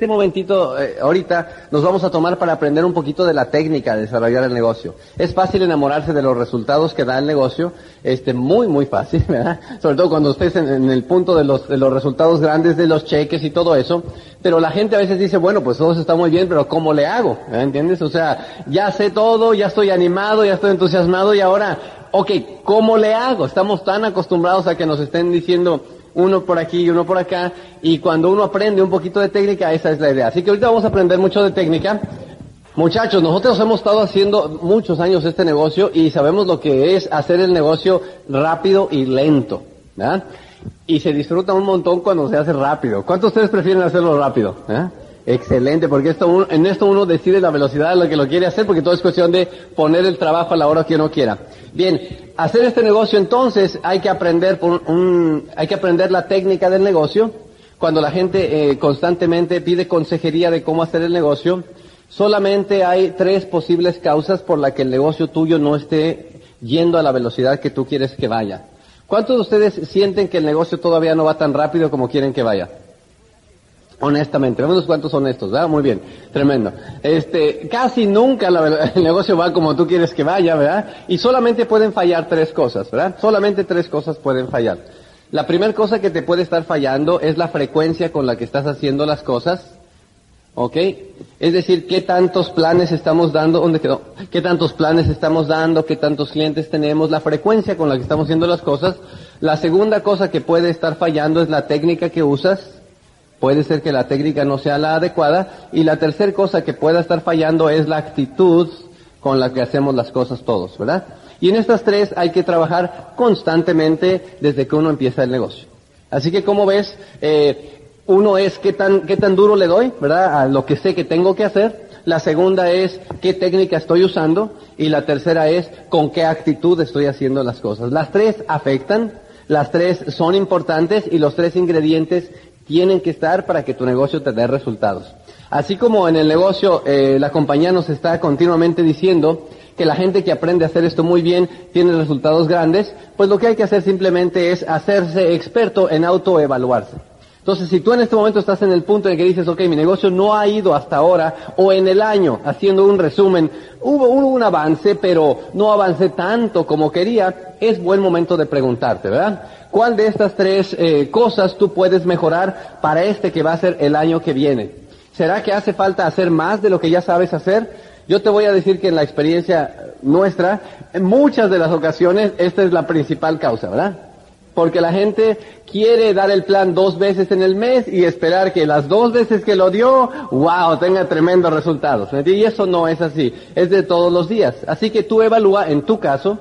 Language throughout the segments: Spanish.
Este momentito, eh, ahorita, nos vamos a tomar para aprender un poquito de la técnica de desarrollar el negocio. Es fácil enamorarse de los resultados que da el negocio, este, muy, muy fácil, ¿verdad? Sobre todo cuando estés en, en el punto de los, de los resultados grandes de los cheques y todo eso. Pero la gente a veces dice, bueno, pues todo está muy bien, pero ¿cómo le hago? ¿Entiendes? O sea, ya sé todo, ya estoy animado, ya estoy entusiasmado y ahora, ok, ¿cómo le hago? Estamos tan acostumbrados a que nos estén diciendo, uno por aquí y uno por acá, y cuando uno aprende un poquito de técnica, esa es la idea. Así que ahorita vamos a aprender mucho de técnica. Muchachos, nosotros hemos estado haciendo muchos años este negocio y sabemos lo que es hacer el negocio rápido y lento, ¿verdad? Y se disfruta un montón cuando se hace rápido. ¿Cuántos de ustedes prefieren hacerlo rápido? ¿eh? Excelente, porque esto uno- en esto uno decide la velocidad a la que lo quiere hacer, porque todo es cuestión de poner el trabajo a la hora que uno quiera. Bien, hacer este negocio entonces hay que aprender por un, hay que aprender la técnica del negocio. Cuando la gente eh, constantemente pide consejería de cómo hacer el negocio, solamente hay tres posibles causas por la que el negocio tuyo no esté yendo a la velocidad que tú quieres que vaya. ¿Cuántos de ustedes sienten que el negocio todavía no va tan rápido como quieren que vaya? Honestamente, vemos cuántos honestos, ¿verdad? Muy bien, tremendo. Este, casi nunca la- el negocio va como tú quieres que vaya, ¿verdad? Y solamente pueden fallar tres cosas, ¿verdad? Solamente tres cosas pueden fallar. La primera cosa que te puede estar fallando es la frecuencia con la que estás haciendo las cosas, ¿ok? Es decir, qué tantos planes estamos dando, ¿dónde quedó? ¿Qué tantos planes estamos dando? ¿Qué tantos clientes tenemos? La frecuencia con la que estamos haciendo las cosas. La segunda cosa que puede estar fallando es la técnica que usas. Puede ser que la técnica no sea la adecuada. Y la tercera cosa que pueda estar fallando es la actitud con la que hacemos las cosas todos, ¿verdad? Y en estas tres hay que trabajar constantemente desde que uno empieza el negocio. Así que como ves, eh, uno es qué tan, qué tan duro le doy, ¿verdad? A lo que sé que tengo que hacer. La segunda es qué técnica estoy usando. Y la tercera es con qué actitud estoy haciendo las cosas. Las tres afectan, las tres son importantes y los tres ingredientes tienen que estar para que tu negocio te dé resultados. Así como en el negocio eh, la compañía nos está continuamente diciendo que la gente que aprende a hacer esto muy bien tiene resultados grandes, pues lo que hay que hacer simplemente es hacerse experto en autoevaluarse. Entonces, si tú en este momento estás en el punto en el que dices, ok, mi negocio no ha ido hasta ahora, o en el año, haciendo un resumen, hubo, hubo un avance, pero no avancé tanto como quería, es buen momento de preguntarte, ¿verdad? ¿Cuál de estas tres eh, cosas tú puedes mejorar para este que va a ser el año que viene? ¿Será que hace falta hacer más de lo que ya sabes hacer? Yo te voy a decir que en la experiencia nuestra, en muchas de las ocasiones, esta es la principal causa, ¿verdad? Porque la gente quiere dar el plan dos veces en el mes y esperar que las dos veces que lo dio, wow, tenga tremendos resultados. Y eso no es así, es de todos los días. Así que tú evalúa en tu caso,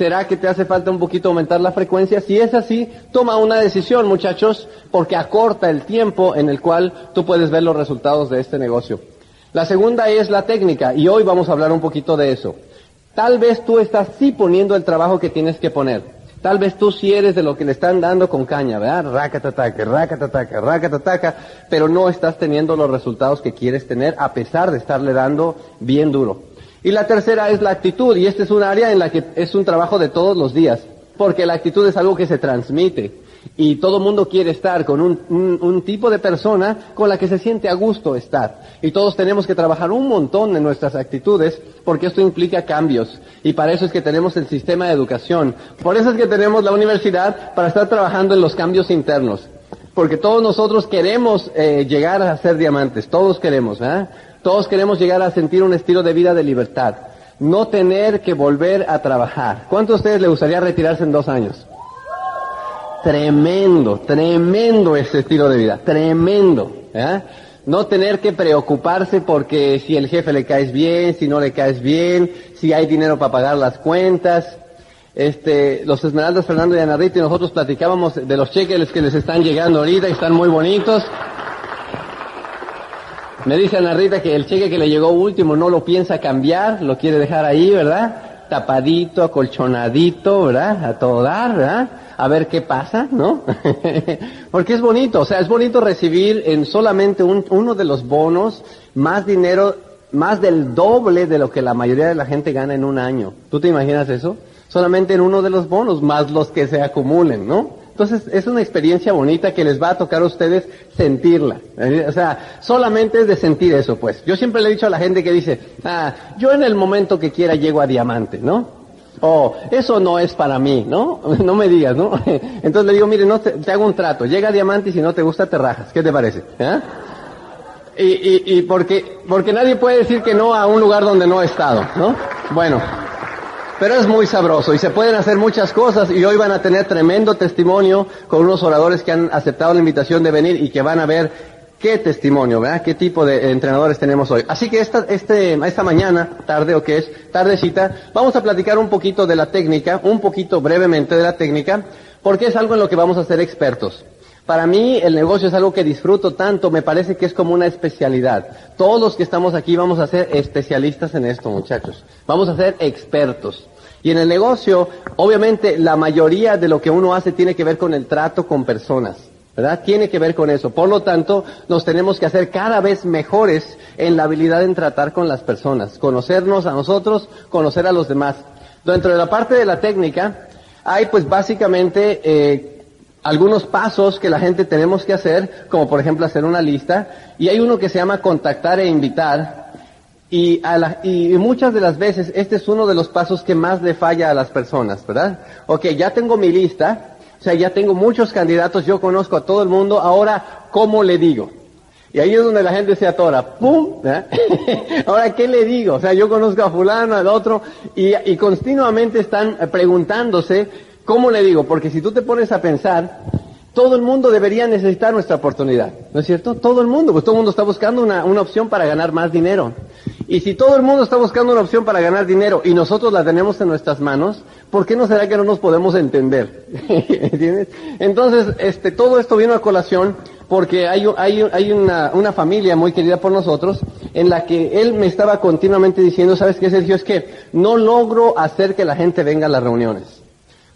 ¿será que te hace falta un poquito aumentar la frecuencia? Si es así, toma una decisión, muchachos, porque acorta el tiempo en el cual tú puedes ver los resultados de este negocio. La segunda es la técnica, y hoy vamos a hablar un poquito de eso. Tal vez tú estás sí poniendo el trabajo que tienes que poner. Tal vez tú sí eres de lo que le están dando con caña, ¿verdad? Racatataca, racatataca, racatataca, pero no estás teniendo los resultados que quieres tener a pesar de estarle dando bien duro. Y la tercera es la actitud, y este es un área en la que es un trabajo de todos los días, porque la actitud es algo que se transmite. Y todo mundo quiere estar con un, un, tipo de persona con la que se siente a gusto estar. Y todos tenemos que trabajar un montón en nuestras actitudes porque esto implica cambios. Y para eso es que tenemos el sistema de educación. Por eso es que tenemos la universidad para estar trabajando en los cambios internos. Porque todos nosotros queremos eh, llegar a ser diamantes. Todos queremos, ¿eh? Todos queremos llegar a sentir un estilo de vida de libertad. No tener que volver a trabajar. ¿Cuántos de ustedes le gustaría retirarse en dos años? Tremendo, tremendo ese estilo de vida, tremendo. ¿eh? No tener que preocuparse porque si el jefe le caes bien, si no le caes bien, si hay dinero para pagar las cuentas. Este, los Esmeraldas Fernando y Ana Rita y nosotros platicábamos de los cheques que les están llegando ahorita y están muy bonitos. Me dice Ana Rita que el cheque que le llegó último no lo piensa cambiar, lo quiere dejar ahí, ¿verdad? Tapadito, acolchonadito, ¿verdad? A todo dar, ¿verdad? a ver qué pasa, ¿no? Porque es bonito, o sea, es bonito recibir en solamente un, uno de los bonos más dinero, más del doble de lo que la mayoría de la gente gana en un año. ¿Tú te imaginas eso? Solamente en uno de los bonos, más los que se acumulen, ¿no? Entonces es una experiencia bonita que les va a tocar a ustedes sentirla. ¿eh? O sea, solamente es de sentir eso, pues. Yo siempre le he dicho a la gente que dice, ah, yo en el momento que quiera llego a diamante, ¿no? O eso no es para mí, ¿no? No me digas, ¿no? Entonces le digo, mire, no te, te hago un trato, llega a diamante y si no te gusta te rajas. ¿Qué te parece? ¿Eh? Y, y, y porque, porque nadie puede decir que no a un lugar donde no ha estado, ¿no? Bueno, pero es muy sabroso y se pueden hacer muchas cosas y hoy van a tener tremendo testimonio con unos oradores que han aceptado la invitación de venir y que van a ver qué testimonio, ¿verdad? ¿Qué tipo de entrenadores tenemos hoy? Así que esta, este, esta mañana, tarde o que es, tardecita, vamos a platicar un poquito de la técnica, un poquito brevemente de la técnica, porque es algo en lo que vamos a ser expertos. Para mí el negocio es algo que disfruto tanto, me parece que es como una especialidad. Todos los que estamos aquí vamos a ser especialistas en esto, muchachos. Vamos a ser expertos. Y en el negocio, obviamente, la mayoría de lo que uno hace tiene que ver con el trato con personas. ¿verdad? Tiene que ver con eso. Por lo tanto, nos tenemos que hacer cada vez mejores en la habilidad en tratar con las personas, conocernos a nosotros, conocer a los demás. Dentro de la parte de la técnica, hay pues básicamente eh, algunos pasos que la gente tenemos que hacer, como por ejemplo hacer una lista, y hay uno que se llama contactar e invitar, y, a la, y muchas de las veces este es uno de los pasos que más le falla a las personas, ¿verdad? Ok, ya tengo mi lista, o sea, ya tengo muchos candidatos, yo conozco a todo el mundo, ahora, ¿cómo le digo? Y ahí es donde la gente se atora, ¡pum! ahora, ¿qué le digo? O sea, yo conozco a fulano, al otro, y, y continuamente están preguntándose, ¿cómo le digo? Porque si tú te pones a pensar, todo el mundo debería necesitar nuestra oportunidad, ¿no es cierto? Todo el mundo, pues todo el mundo está buscando una, una opción para ganar más dinero. Y si todo el mundo está buscando una opción para ganar dinero y nosotros la tenemos en nuestras manos, ¿por qué no será que no nos podemos entender? ¿Entiendes? Entonces, este, todo esto vino a colación porque hay, hay, hay una, una, familia muy querida por nosotros en la que él me estaba continuamente diciendo, ¿sabes qué, Sergio? Es que no logro hacer que la gente venga a las reuniones.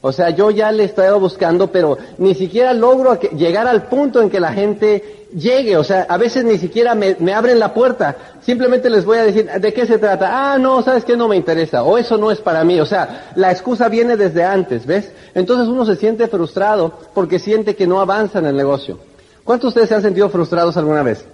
O sea, yo ya le estoy buscando, pero ni siquiera logro llegar al punto en que la gente llegue. O sea, a veces ni siquiera me, abren la puerta. Simplemente les voy a decir, ¿de qué se trata? Ah, no, ¿sabes qué? No me interesa. O eso no es para mí. O sea, la excusa viene desde antes, ¿ves? Entonces uno se siente frustrado porque siente que no avanza en el negocio. ¿Cuántos de ustedes se han sentido frustrados alguna vez?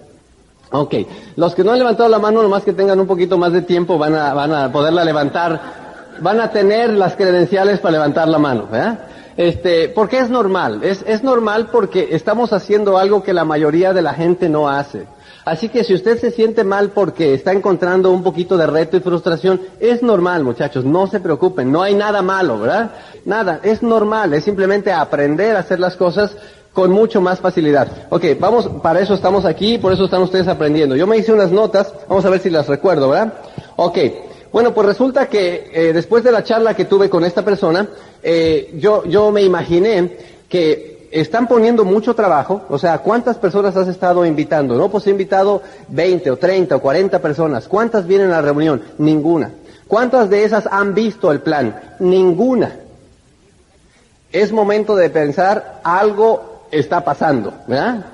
Ok. Los que no han levantado la mano, nomás que tengan un poquito más de tiempo, van a, van a poderla levantar van a tener las credenciales para levantar la mano, ¿verdad? Este, porque es normal, es, es normal porque estamos haciendo algo que la mayoría de la gente no hace. Así que si usted se siente mal porque está encontrando un poquito de reto y frustración, es normal, muchachos, no se preocupen, no hay nada malo, ¿verdad? Nada, es normal, es simplemente aprender a hacer las cosas con mucho más facilidad. Ok, vamos, para eso estamos aquí, por eso están ustedes aprendiendo. Yo me hice unas notas, vamos a ver si las recuerdo, ¿verdad? Ok, bueno, pues resulta que eh, después de la charla que tuve con esta persona, eh, yo, yo me imaginé que están poniendo mucho trabajo, o sea, ¿cuántas personas has estado invitando? No, pues he invitado 20 o 30 o 40 personas. ¿Cuántas vienen a la reunión? Ninguna. ¿Cuántas de esas han visto el plan? Ninguna. Es momento de pensar, algo está pasando, ¿verdad?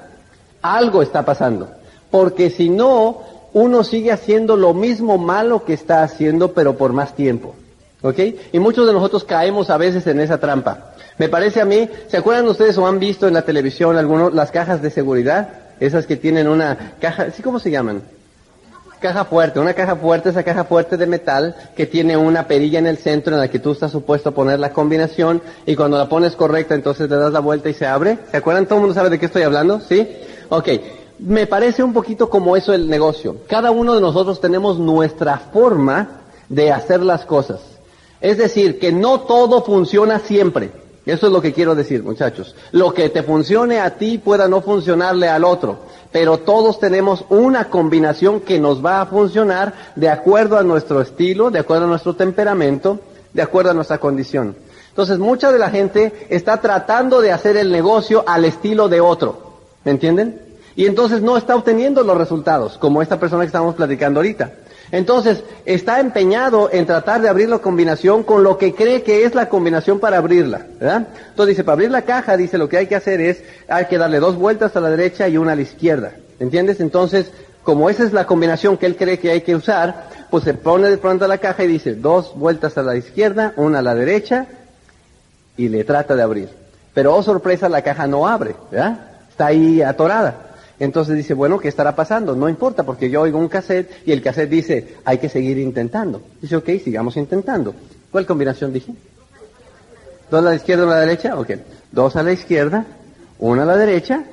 Algo está pasando. Porque si no, uno sigue haciendo lo mismo malo que está haciendo, pero por más tiempo. ¿Ok? Y muchos de nosotros caemos a veces en esa trampa. Me parece a mí, ¿se acuerdan ustedes o han visto en la televisión algunos, las cajas de seguridad? Esas que tienen una caja, ¿sí cómo se llaman? Caja fuerte, una caja fuerte, esa caja fuerte de metal que tiene una perilla en el centro en la que tú estás supuesto a poner la combinación y cuando la pones correcta entonces le das la vuelta y se abre. ¿Se acuerdan? ¿Todo el mundo sabe de qué estoy hablando? ¿Sí? Ok me parece un poquito como eso el negocio. Cada uno de nosotros tenemos nuestra forma de hacer las cosas. Es decir, que no todo funciona siempre. Eso es lo que quiero decir, muchachos. Lo que te funcione a ti pueda no funcionarle al otro. Pero todos tenemos una combinación que nos va a funcionar de acuerdo a nuestro estilo, de acuerdo a nuestro temperamento, de acuerdo a nuestra condición. Entonces, mucha de la gente está tratando de hacer el negocio al estilo de otro. ¿Me entienden? Y entonces no está obteniendo los resultados, como esta persona que estamos platicando ahorita. Entonces, está empeñado en tratar de abrir la combinación con lo que cree que es la combinación para abrirla, ¿verdad? Entonces dice, para abrir la caja, dice, lo que hay que hacer es, hay que darle dos vueltas a la derecha y una a la izquierda. ¿Entiendes? Entonces, como esa es la combinación que él cree que hay que usar, pues se pone de pronto a la caja y dice, dos vueltas a la izquierda, una a la derecha, y le trata de abrir. Pero, oh sorpresa, la caja no abre, ¿verdad? Está ahí atorada. Entonces dice, bueno, ¿qué estará pasando? No importa, porque yo oigo un cassette y el cassette dice, hay que seguir intentando. Dice, ok, sigamos intentando. ¿Cuál combinación dije? ¿Dos a la izquierda, una a la derecha? Ok. Dos a la izquierda, una a la derecha,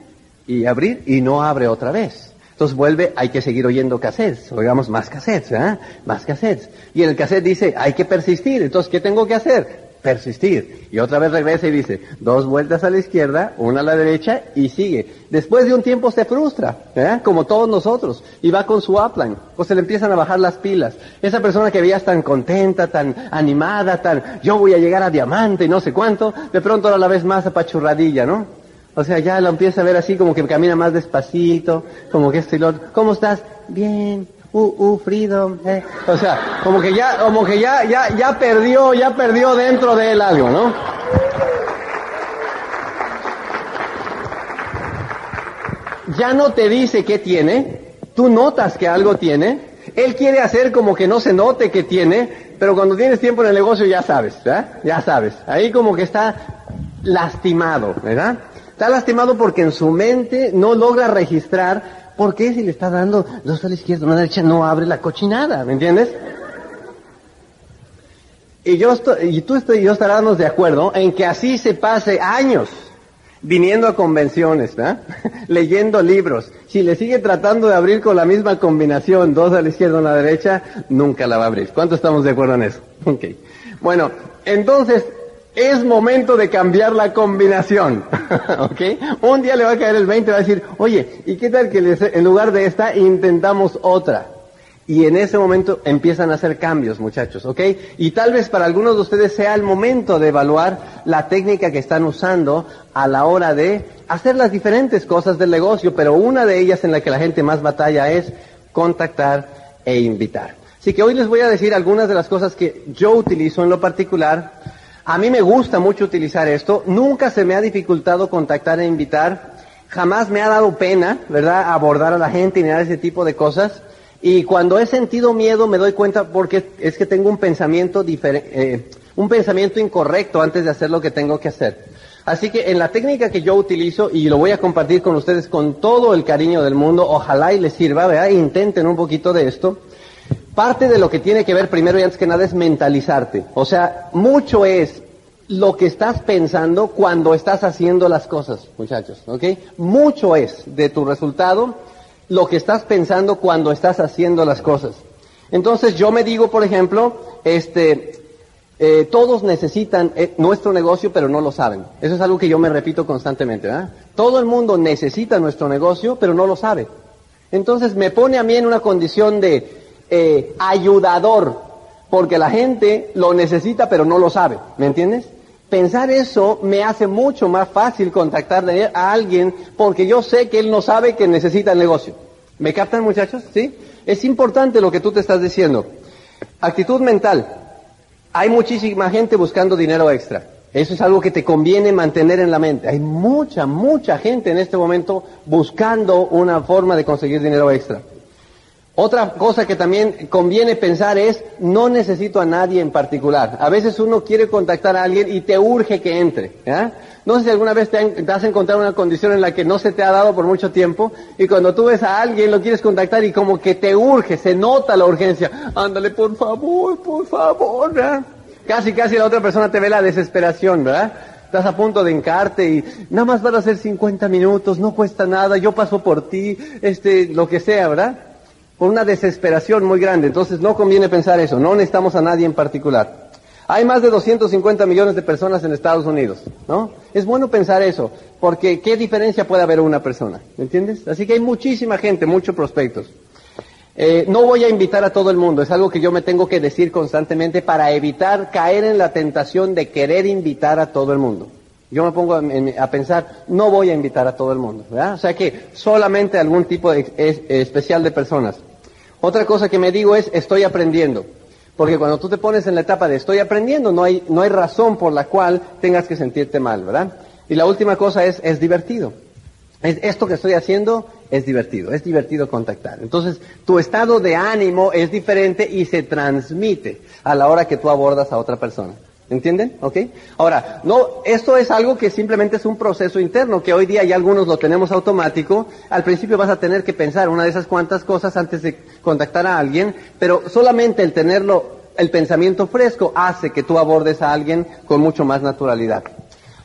y abrir, y no abre otra vez. Entonces vuelve, hay que seguir oyendo cassettes, oigamos más cassettes, ¿eh? Más cassettes. Y el cassette dice, hay que persistir. Entonces, ¿qué tengo que hacer? Persistir. Y otra vez regresa y dice, dos vueltas a la izquierda, una a la derecha y sigue. Después de un tiempo se frustra, como todos nosotros, y va con su upline, pues se le empiezan a bajar las pilas. Esa persona que veías tan contenta, tan animada, tan, yo voy a llegar a diamante y no sé cuánto, de pronto ahora la vez más apachurradilla, ¿no? O sea, ya lo empieza a ver así como que camina más despacito, como que este y ¿Cómo estás? Bien uh, uh, freedom, eh. O sea, como que ya, como que ya, ya, ya perdió, ya perdió dentro de él algo, ¿no? Ya no te dice qué tiene, tú notas que algo tiene, él quiere hacer como que no se note que tiene, pero cuando tienes tiempo en el negocio ya sabes, ¿verdad? Ya sabes. Ahí como que está lastimado, ¿verdad? Está lastimado porque en su mente no logra registrar ¿Por qué si le está dando dos a la izquierda, una a la derecha, no abre la cochinada? ¿Me entiendes? Y yo estoy, y tú y yo estaremos de acuerdo en que así se pase años viniendo a convenciones, ¿verdad? leyendo libros. Si le sigue tratando de abrir con la misma combinación, dos a la izquierda, una a la derecha, nunca la va a abrir. ¿Cuánto estamos de acuerdo en eso? Okay. Bueno, entonces, es momento de cambiar la combinación, ¿ok? Un día le va a caer el 20 y va a decir, oye, ¿y qué tal que en lugar de esta intentamos otra? Y en ese momento empiezan a hacer cambios, muchachos, ¿ok? Y tal vez para algunos de ustedes sea el momento de evaluar la técnica que están usando a la hora de hacer las diferentes cosas del negocio, pero una de ellas en la que la gente más batalla es contactar e invitar. Así que hoy les voy a decir algunas de las cosas que yo utilizo en lo particular a mí me gusta mucho utilizar esto. Nunca se me ha dificultado contactar e invitar. Jamás me ha dado pena, ¿verdad?, abordar a la gente y mirar ese tipo de cosas. Y cuando he sentido miedo me doy cuenta porque es que tengo un pensamiento eh, un pensamiento incorrecto antes de hacer lo que tengo que hacer. Así que en la técnica que yo utilizo, y lo voy a compartir con ustedes con todo el cariño del mundo, ojalá y les sirva, ¿verdad? Intenten un poquito de esto. Parte de lo que tiene que ver primero y antes que nada es mentalizarte. O sea, mucho es lo que estás pensando cuando estás haciendo las cosas, muchachos, ¿ok? Mucho es de tu resultado lo que estás pensando cuando estás haciendo las cosas. Entonces yo me digo, por ejemplo, este, eh, todos necesitan eh, nuestro negocio, pero no lo saben. Eso es algo que yo me repito constantemente, ¿verdad? Todo el mundo necesita nuestro negocio, pero no lo sabe. Entonces me pone a mí en una condición de eh, ayudador, porque la gente lo necesita pero no lo sabe, ¿me entiendes? Pensar eso me hace mucho más fácil contactar a alguien porque yo sé que él no sabe que necesita el negocio. ¿Me captan muchachos? ¿Sí? Es importante lo que tú te estás diciendo. Actitud mental. Hay muchísima gente buscando dinero extra. Eso es algo que te conviene mantener en la mente. Hay mucha, mucha gente en este momento buscando una forma de conseguir dinero extra. Otra cosa que también conviene pensar es, no necesito a nadie en particular. A veces uno quiere contactar a alguien y te urge que entre. No sé si alguna vez te, has encontrado una condición en la que no se te ha dado por mucho tiempo y cuando tú ves a alguien lo quieres contactar y como que te urge, se nota la urgencia. Ándale, por favor, por favor. Casi, casi la otra persona te ve la desesperación, ¿verdad? Estás a punto de encarte y nada más van a ser 50 minutos, no cuesta nada, yo paso por ti, este, lo que sea, ¿verdad? Por una desesperación muy grande. Entonces no conviene pensar eso, no necesitamos a nadie en particular. Hay más de 250 millones de personas en Estados Unidos, ¿no? Es bueno pensar eso, porque ¿qué diferencia puede haber una persona? ¿Me entiendes? Así que hay muchísima gente, muchos prospectos. Eh, no voy a invitar a todo el mundo, es algo que yo me tengo que decir constantemente para evitar caer en la tentación de querer invitar a todo el mundo. Yo me pongo a, pensar, no voy a invitar a todo el mundo, ¿verdad? O sea que solamente algún tipo especial de personas. Otra cosa que me digo es, estoy aprendiendo. Porque cuando tú te pones en la etapa de estoy aprendiendo, no hay, no hay razón por la cual tengas que sentirte mal, ¿verdad? Y la última cosa es, es divertido. Es, esto que estoy haciendo es divertido, es divertido contactar. Entonces, tu estado de ánimo es diferente y se transmite a la hora que tú abordas a otra persona. ¿Entienden? ¿Ok? Ahora, no, esto es algo que simplemente es un proceso interno, que hoy día ya algunos lo tenemos automático. Al principio vas a tener que pensar una de esas cuantas cosas antes de contactar a alguien, pero solamente el tenerlo, el pensamiento fresco hace que tú abordes a alguien con mucho más naturalidad.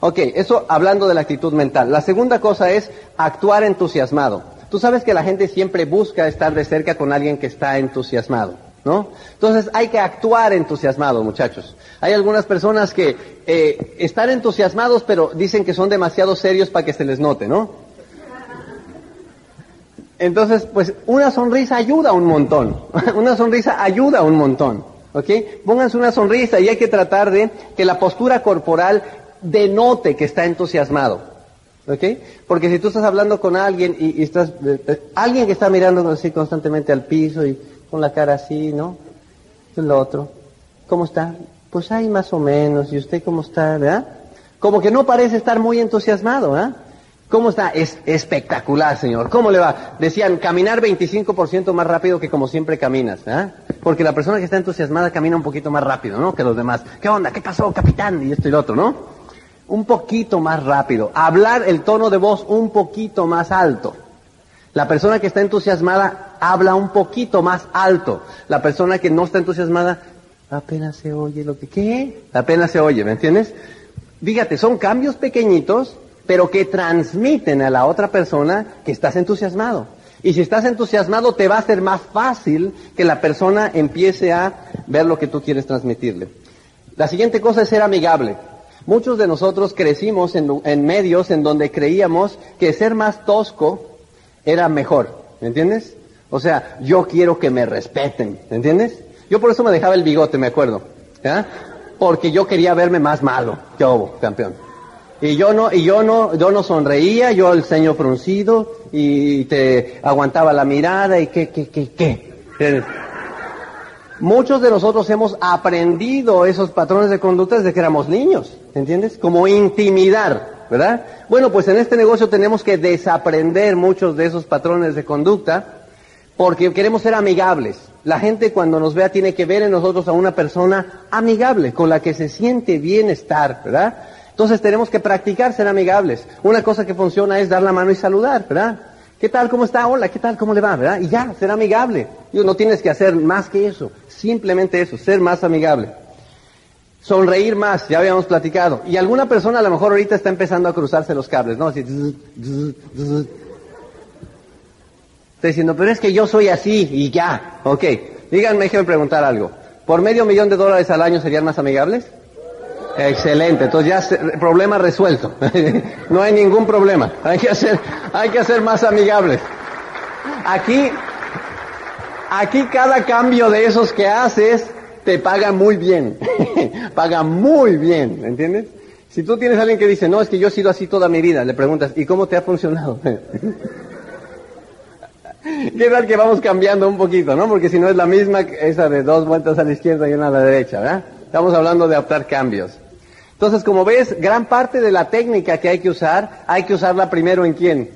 Ok, eso hablando de la actitud mental. La segunda cosa es actuar entusiasmado. Tú sabes que la gente siempre busca estar de cerca con alguien que está entusiasmado, ¿no? Entonces hay que actuar entusiasmado, muchachos. Hay algunas personas que eh, están entusiasmados, pero dicen que son demasiado serios para que se les note, ¿no? Entonces, pues una sonrisa ayuda un montón. una sonrisa ayuda un montón. ¿Ok? Pónganse una sonrisa y hay que tratar de que la postura corporal denote que está entusiasmado. ¿Ok? Porque si tú estás hablando con alguien y, estás, eh, eh, alguien que está mirando así constantemente al piso y con la cara así, ¿no? Es lo otro. ¿Cómo está? Pues hay más o menos. ¿Y usted cómo está? ¿Verdad? Como que no parece estar muy entusiasmado, ¿ah? ¿Cómo está? Es espectacular, señor. ¿Cómo le va? Decían, caminar 25% más rápido que como siempre caminas, ¿ah? Porque la persona que está entusiasmada camina un poquito más rápido, ¿no? Que los demás. ¿Qué onda? ¿Qué pasó, capitán? Y esto y lo otro, ¿no? Un poquito más rápido. Hablar el tono de voz un poquito más alto. La persona que está entusiasmada habla un poquito más alto. La persona que no está entusiasmada apenas se oye lo que... ¿Qué? Apenas se oye, ¿me entiendes? Fíjate, son cambios pequeñitos, pero que transmiten a la otra persona que estás entusiasmado. Y si estás entusiasmado, te va a ser más fácil que la persona empiece a ver lo que tú quieres transmitirle. La siguiente cosa es ser amigable. Muchos de nosotros crecimos en, en medios en donde creíamos que ser más tosco era mejor, ¿me entiendes? O sea, yo quiero que me respeten, ¿me entiendes? Yo por eso me dejaba el bigote, me acuerdo. ¿ya? Porque yo quería verme más malo. ¿Qué hubo, campeón? Y yo no, y yo no, yo no sonreía, yo el ceño fruncido, y te aguantaba la mirada, y qué, qué, qué, qué. Muchos de nosotros hemos aprendido esos patrones de conducta desde que éramos niños, ¿entiendes? Como intimidar, ¿verdad? Bueno, pues en este negocio tenemos que desaprender muchos de esos patrones de conducta porque queremos ser amigables. La gente cuando nos vea tiene que ver en nosotros a una persona amigable, con la que se siente bienestar, ¿verdad? Entonces tenemos que practicar ser amigables. Una cosa que funciona es dar la mano y saludar, ¿verdad? ¿Qué tal? ¿Cómo está? Hola, ¿qué tal? ¿Cómo le va? ¿Verdad? Y ya, ser amigable. No tienes que hacer más que eso. Simplemente eso, ser más amigable. Sonreír más, ya habíamos platicado. Y alguna persona a lo mejor ahorita está empezando a cruzarse los cables, ¿no? Así, Estoy diciendo, pero es que yo soy así y ya. Ok, díganme, déjenme preguntar algo. ¿Por medio millón de dólares al año serían más amigables? Excelente, entonces ya problema resuelto. no hay ningún problema. Hay que hacer, hay que hacer más amigables. Aquí, aquí cada cambio de esos que haces te paga muy bien. paga muy bien, ¿entiendes? Si tú tienes a alguien que dice, no, es que yo he sido así toda mi vida, le preguntas, ¿y cómo te ha funcionado? ¿Qué tal que vamos cambiando un poquito, no? Porque si no es la misma, esa de dos vueltas a la izquierda y una a la derecha, ¿verdad? Estamos hablando de adaptar cambios. Entonces, como ves, gran parte de la técnica que hay que usar, hay que usarla primero en quién?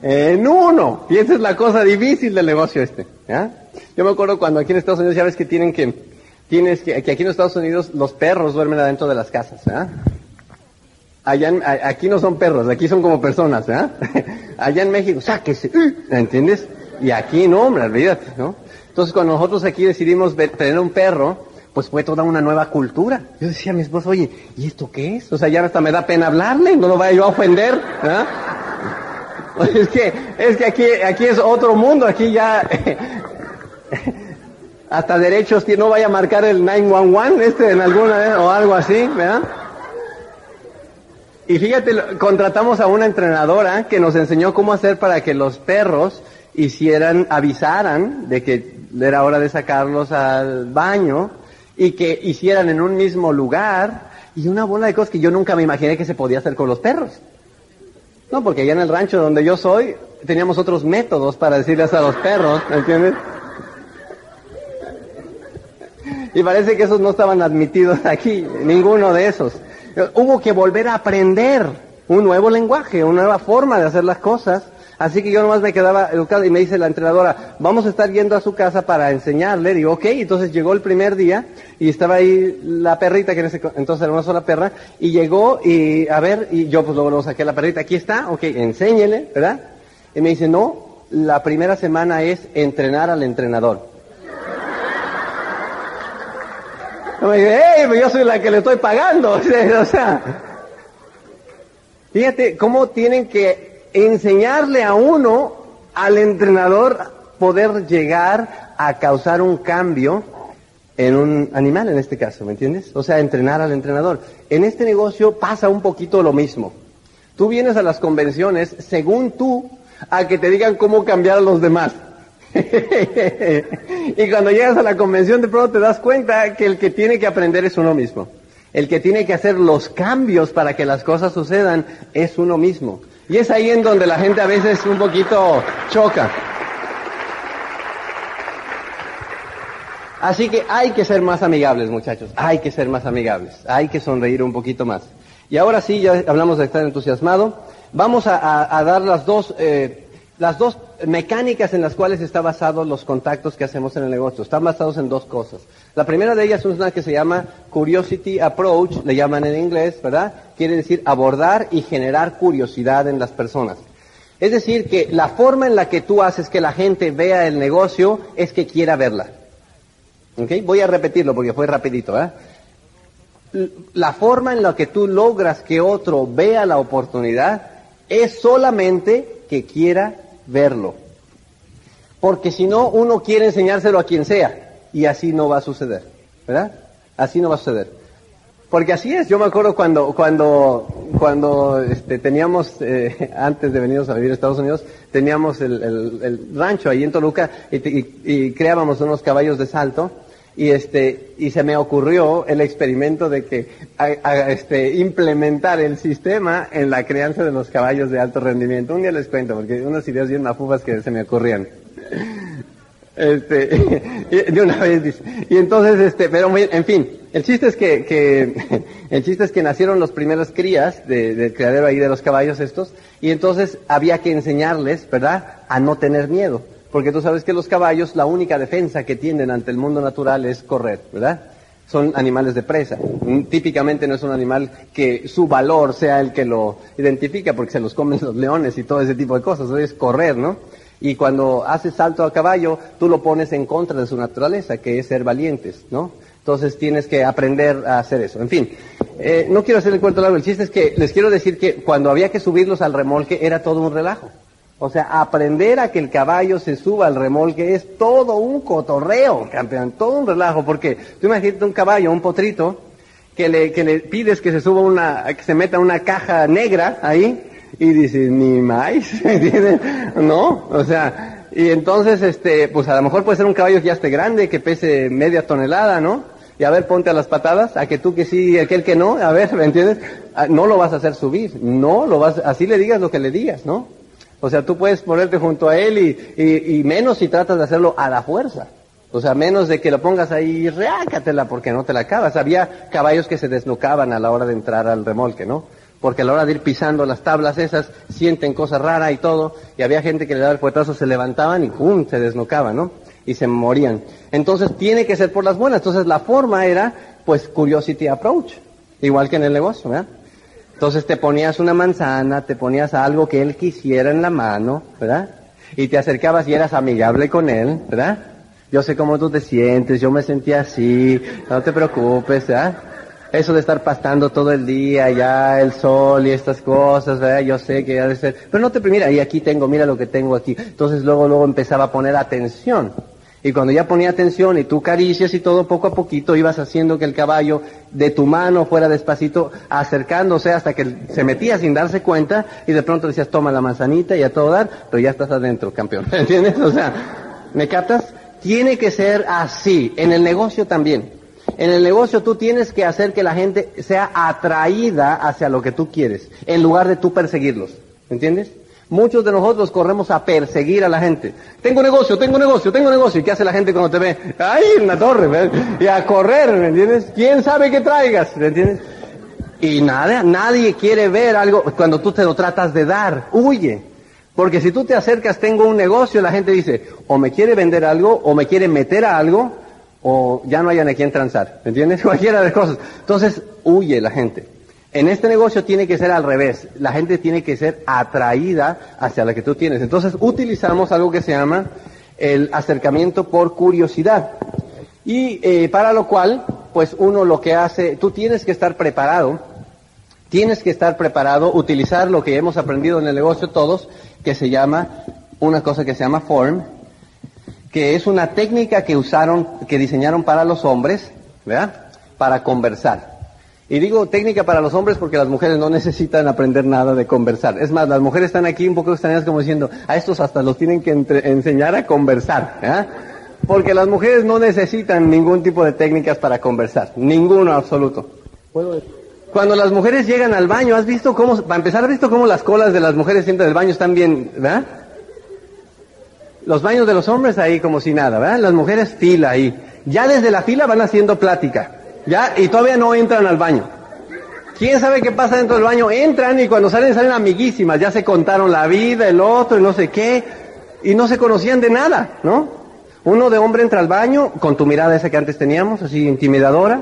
En uno. Y esa es la cosa difícil del negocio este. ¿ya? Yo me acuerdo cuando aquí en Estados Unidos ya ves que tienen que, tienes que, que aquí en Estados Unidos los perros duermen adentro de las casas, ¿verdad? Allá aquí no son perros, aquí son como personas, ¿verdad? Allá en México, sáquese, ¿entiendes? Y aquí no, hombre, olvídate, ¿no? Entonces cuando nosotros aquí decidimos tener un perro, pues fue toda una nueva cultura. Yo decía a mi esposo, oye, ¿y esto qué es? O sea, ya hasta me da pena hablarle, no lo vaya yo a ofender, ¿verdad? Es que, es que aquí, aquí es otro mundo, aquí ya, hasta derechos, no vaya a marcar el 911 este en alguna vez o algo así, ¿verdad? Y fíjate, contratamos a una entrenadora que nos enseñó cómo hacer para que los perros hicieran, avisaran de que era hora de sacarlos al baño y que hicieran en un mismo lugar y una bola de cosas que yo nunca me imaginé que se podía hacer con los perros. No, porque allá en el rancho donde yo soy teníamos otros métodos para decirles a los perros, ¿me entiendes? Y parece que esos no estaban admitidos aquí, ninguno de esos. Hubo que volver a aprender un nuevo lenguaje, una nueva forma de hacer las cosas, Así que yo nomás me quedaba educado y me dice la entrenadora, vamos a estar yendo a su casa para enseñarle. Digo, ok, entonces llegó el primer día y estaba ahí la perrita, que en ese, entonces era una sola perra, y llegó y, a ver, y yo pues luego lo saqué a la perrita, aquí está, ok, enséñele, ¿verdad? Y me dice, no, la primera semana es entrenar al entrenador. Y me dice, hey, yo soy la que le estoy pagando, o sea, fíjate cómo tienen que enseñarle a uno, al entrenador, poder llegar a causar un cambio en un animal en este caso, ¿me entiendes? O sea, entrenar al entrenador. En este negocio pasa un poquito lo mismo. Tú vienes a las convenciones según tú a que te digan cómo cambiar a los demás. y cuando llegas a la convención de pronto te das cuenta que el que tiene que aprender es uno mismo. El que tiene que hacer los cambios para que las cosas sucedan es uno mismo. Y es ahí en donde la gente a veces un poquito choca. Así que hay que ser más amigables, muchachos. Hay que ser más amigables. Hay que sonreír un poquito más. Y ahora sí, ya hablamos de estar entusiasmado. Vamos a, dar las dos eh, las dos mecánicas en las cuales está basado los contactos que hacemos en el negocio. Están basados en dos cosas. La primera de ellas es una que se llama Curiosity Approach, le llaman en inglés, ¿verdad? Quiere decir abordar y generar curiosidad en las personas. Es decir, que la forma en la que tú haces que la gente vea el negocio es que quiera verla. ¿Ok? Voy a repetirlo porque fue rapidito, ¿eh? La forma en la que tú logras que otro vea la oportunidad es solamente que quiera verlo. Porque si no, uno quiere enseñárselo a quien sea y así no va a suceder, ¿verdad? Así no va a suceder. Porque así es, yo me acuerdo cuando, cuando, cuando este, teníamos, eh, antes de venirnos a vivir a Estados Unidos, teníamos el, el, rancho ahí en Toluca y, y creábamos unos caballos de salto y este y se me ocurrió el experimento de que este implementar el sistema en la crianza de los caballos de alto rendimiento. Un día les cuento porque unas ideas bien mafufas que se me ocurrían. Este, de una vez dice. Y entonces este, pero en fin, el chiste es que, que el chiste es que nacieron los primeros crías de, del criadero ahí de los caballos estos y entonces había que enseñarles, ¿verdad? A no tener miedo. Porque tú sabes que los caballos, la única defensa que tienen ante el mundo natural es correr, ¿verdad? Son animales de presa. Mm, típicamente no es un animal que su valor sea el que lo identifica porque se los comen los leones y todo ese tipo de cosas. Es correr, ¿no? Y cuando haces salto a caballo, tú lo pones en contra de su naturaleza, que es ser valientes, ¿no? Entonces tienes que aprender a hacer eso. En fin, eh, no quiero hacer el cuento largo. El chiste es que les quiero decir que cuando había que subirlos al remolque era todo un relajo. O sea, aprender a que el caballo se suba al remolque es todo un cotorreo, campeón, todo un relajo, porque tú imagínate un caballo, un potrito, que le, que le pides que se suba una, que se meta una caja negra ahí, y dices, ni más. No, o sea, y entonces, este, pues a lo mejor puede ser un caballo que ya esté grande, que pese media tonelada, ¿no? Y a ver, ponte a las patadas, a que tú que sí, aquel que no, a ver, ¿me entiendes? Ah, no lo vas a hacer subir, no lo vas, así le digas lo que le digas, ¿no? O sea, tú puedes ponerte junto a él y, menos si tratas de hacerlo a la fuerza. O sea, menos de que lo pongas ahí, reácatela porque no te la acabas. Había caballos que se desnucaban a la hora de entrar al remolque, ¿no? Porque a la hora de ir pisando las tablas esas, sienten cosa rara y todo, y había gente que le daba el puetazo, se levantaban y ¡pum! se desnucaban, ¿no? Y se morían. Entonces tiene que ser por las buenas. Entonces la forma era, pues, curiosity approach. Igual que en el negocio, ¿verdad? Entonces te ponías una manzana, te ponías algo que él quisiera en la mano, ¿verdad? Y te acercabas y eras amigable con él, ¿verdad? Yo sé cómo tú te sientes, yo me sentía así, no te preocupes, ¿verdad? Eso de estar pastando todo el día, ya el sol y estas cosas, ¿verdad? Yo sé que ha de ser, pero no te, mira, y aquí tengo, mira lo que tengo aquí. Entonces luego, luego empezaba a poner atención. Y cuando ya ponía atención y tú caricias y todo, poco a poquito ibas haciendo que el caballo de tu mano fuera despacito acercándose hasta que se metía sin darse cuenta y de pronto decías, toma la manzanita y a todo dar, pero ya estás adentro, campeón. ¿Entiendes? O sea, ¿me captas? Tiene que ser así. En el negocio también. En el negocio tú tienes que hacer que la gente sea atraída hacia lo que tú quieres, en lugar de tú perseguirlos. ¿Entiendes? Muchos de nosotros corremos a perseguir a la gente. Tengo negocio, tengo negocio, tengo negocio. ¿Y qué hace la gente cuando te ve? ¡Ay, una torre! ¿ves? Y a correr, ¿me entiendes? ¿Quién sabe qué traigas? ¿Me entiendes? Y nada, nadie quiere ver algo cuando tú te lo tratas de dar. Huye. Porque si tú te acercas, tengo un negocio, la gente dice, o me quiere vender algo, o me quiere meter a algo, o ya no hay a quien transar. ¿Entiendes? Cualquiera de las cosas. Entonces, huye la gente. En este negocio tiene que ser al revés. La gente tiene que ser atraída hacia la que tú tienes. Entonces, utilizamos algo que se llama el acercamiento por curiosidad. Y eh, para lo cual, pues uno lo que hace, tú tienes que estar preparado, tienes que estar preparado, utilizar lo que hemos aprendido en el negocio todos, que se llama, una cosa que se llama form, que es una técnica que usaron, que diseñaron para los hombres, ¿verdad? Para conversar. Y digo técnica para los hombres porque las mujeres no necesitan aprender nada de conversar. Es más, las mujeres están aquí un poco extrañas como diciendo, a estos hasta los tienen que enseñar a conversar. ¿eh? Porque las mujeres no necesitan ningún tipo de técnicas para conversar. Ninguno absoluto. Cuando las mujeres llegan al baño, ¿has visto cómo, para empezar, ¿has visto cómo las colas de las mujeres siempre del baño están bien, ¿verdad? Los baños de los hombres ahí como si nada, ¿verdad? Las mujeres fila ahí. Ya desde la fila van haciendo plática. ¿Ya? Y todavía no entran al baño. ¿Quién sabe qué pasa dentro del baño? Entran y cuando salen salen amiguísimas, ya se contaron la vida, el otro y no sé qué, y no se conocían de nada, ¿no? Uno de hombre entra al baño con tu mirada esa que antes teníamos, así intimidadora.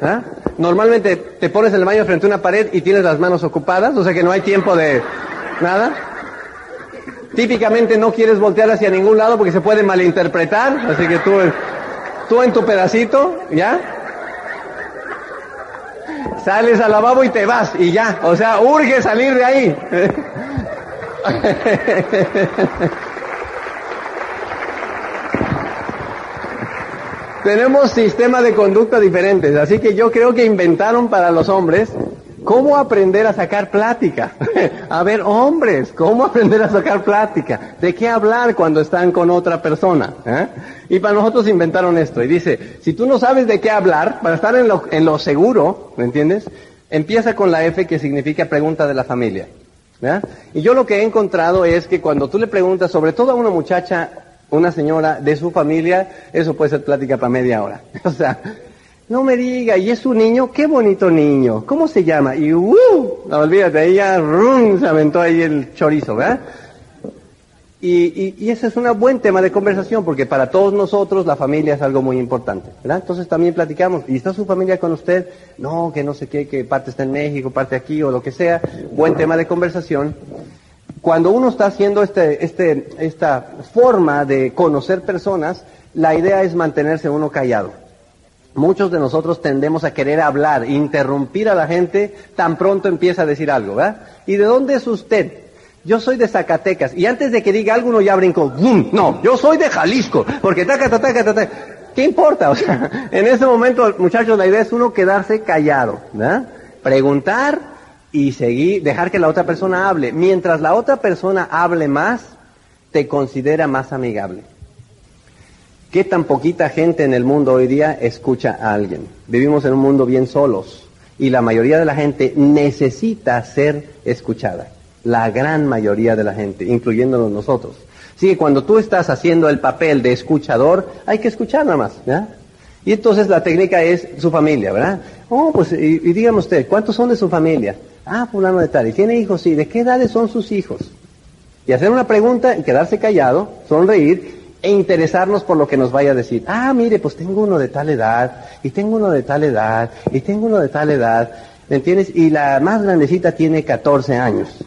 ¿Ah? Normalmente te pones en el baño frente a una pared y tienes las manos ocupadas, o sea que no hay tiempo de nada. Típicamente no quieres voltear hacia ningún lado porque se puede malinterpretar, así que tú tú en tu pedacito, ¿ya? Sales al lavabo y te vas y ya. O sea, urge salir de ahí. Tenemos sistemas de conducta diferentes, así que yo creo que inventaron para los hombres ¿Cómo aprender a sacar plática? a ver, hombres, ¿cómo aprender a sacar plática? ¿De qué hablar cuando están con otra persona? ¿Eh? Y para nosotros inventaron esto. Y dice, si tú no sabes de qué hablar, para estar en lo, en lo seguro, ¿me entiendes? Empieza con la F que significa pregunta de la familia. Y yo lo que he encontrado es que cuando tú le preguntas, sobre todo a una muchacha, una señora de su familia, eso puede ser plática para media hora. o sea, no me diga, y es un niño, qué bonito niño, ¿cómo se llama? Y uh, olvídate, ella rum, se aventó ahí el chorizo, ¿verdad? Y, y, ese es un buen tema de conversación, porque para todos nosotros la familia es algo muy importante, ¿verdad? Entonces también platicamos, ¿y está su familia con usted? No, que no sé qué, que parte está en México, parte aquí o lo que sea, buen tema de conversación. Cuando uno está haciendo este, este, esta forma de conocer personas, la idea es mantenerse uno callado. Muchos de nosotros tendemos a querer hablar, interrumpir a la gente tan pronto empieza a decir algo, ¿verdad? ¿Y de dónde es usted? Yo soy de Zacatecas. Y antes de que diga algo, uno ya brincó. ¡Bum! No, yo soy de Jalisco. Porque taca, taca, taca, taca. ¿Qué importa? En ese momento, muchachos, la idea es uno quedarse callado, ¿verdad? Preguntar y seguir, dejar que la otra persona hable. Mientras la otra persona hable más, te considera más amigable. ¿Qué tan poquita gente en el mundo hoy día escucha a alguien? Vivimos en un mundo bien solos y la mayoría de la gente necesita ser escuchada. La gran mayoría de la gente, incluyéndonos nosotros. Así que cuando tú estás haciendo el papel de escuchador, hay que escuchar nada más. Y entonces la técnica es su familia, ¿verdad? Oh, pues, y, y dígame usted, ¿cuántos son de su familia? Ah, fulano de tal. ¿Y tiene hijos? Sí. ¿De qué edades son sus hijos? Y hacer una pregunta, quedarse callado, sonreír e interesarnos por lo que nos vaya a decir. Ah, mire, pues tengo uno de tal edad, y tengo uno de tal edad, y tengo uno de tal edad, ¿me entiendes? Y la más grandecita tiene 14 años.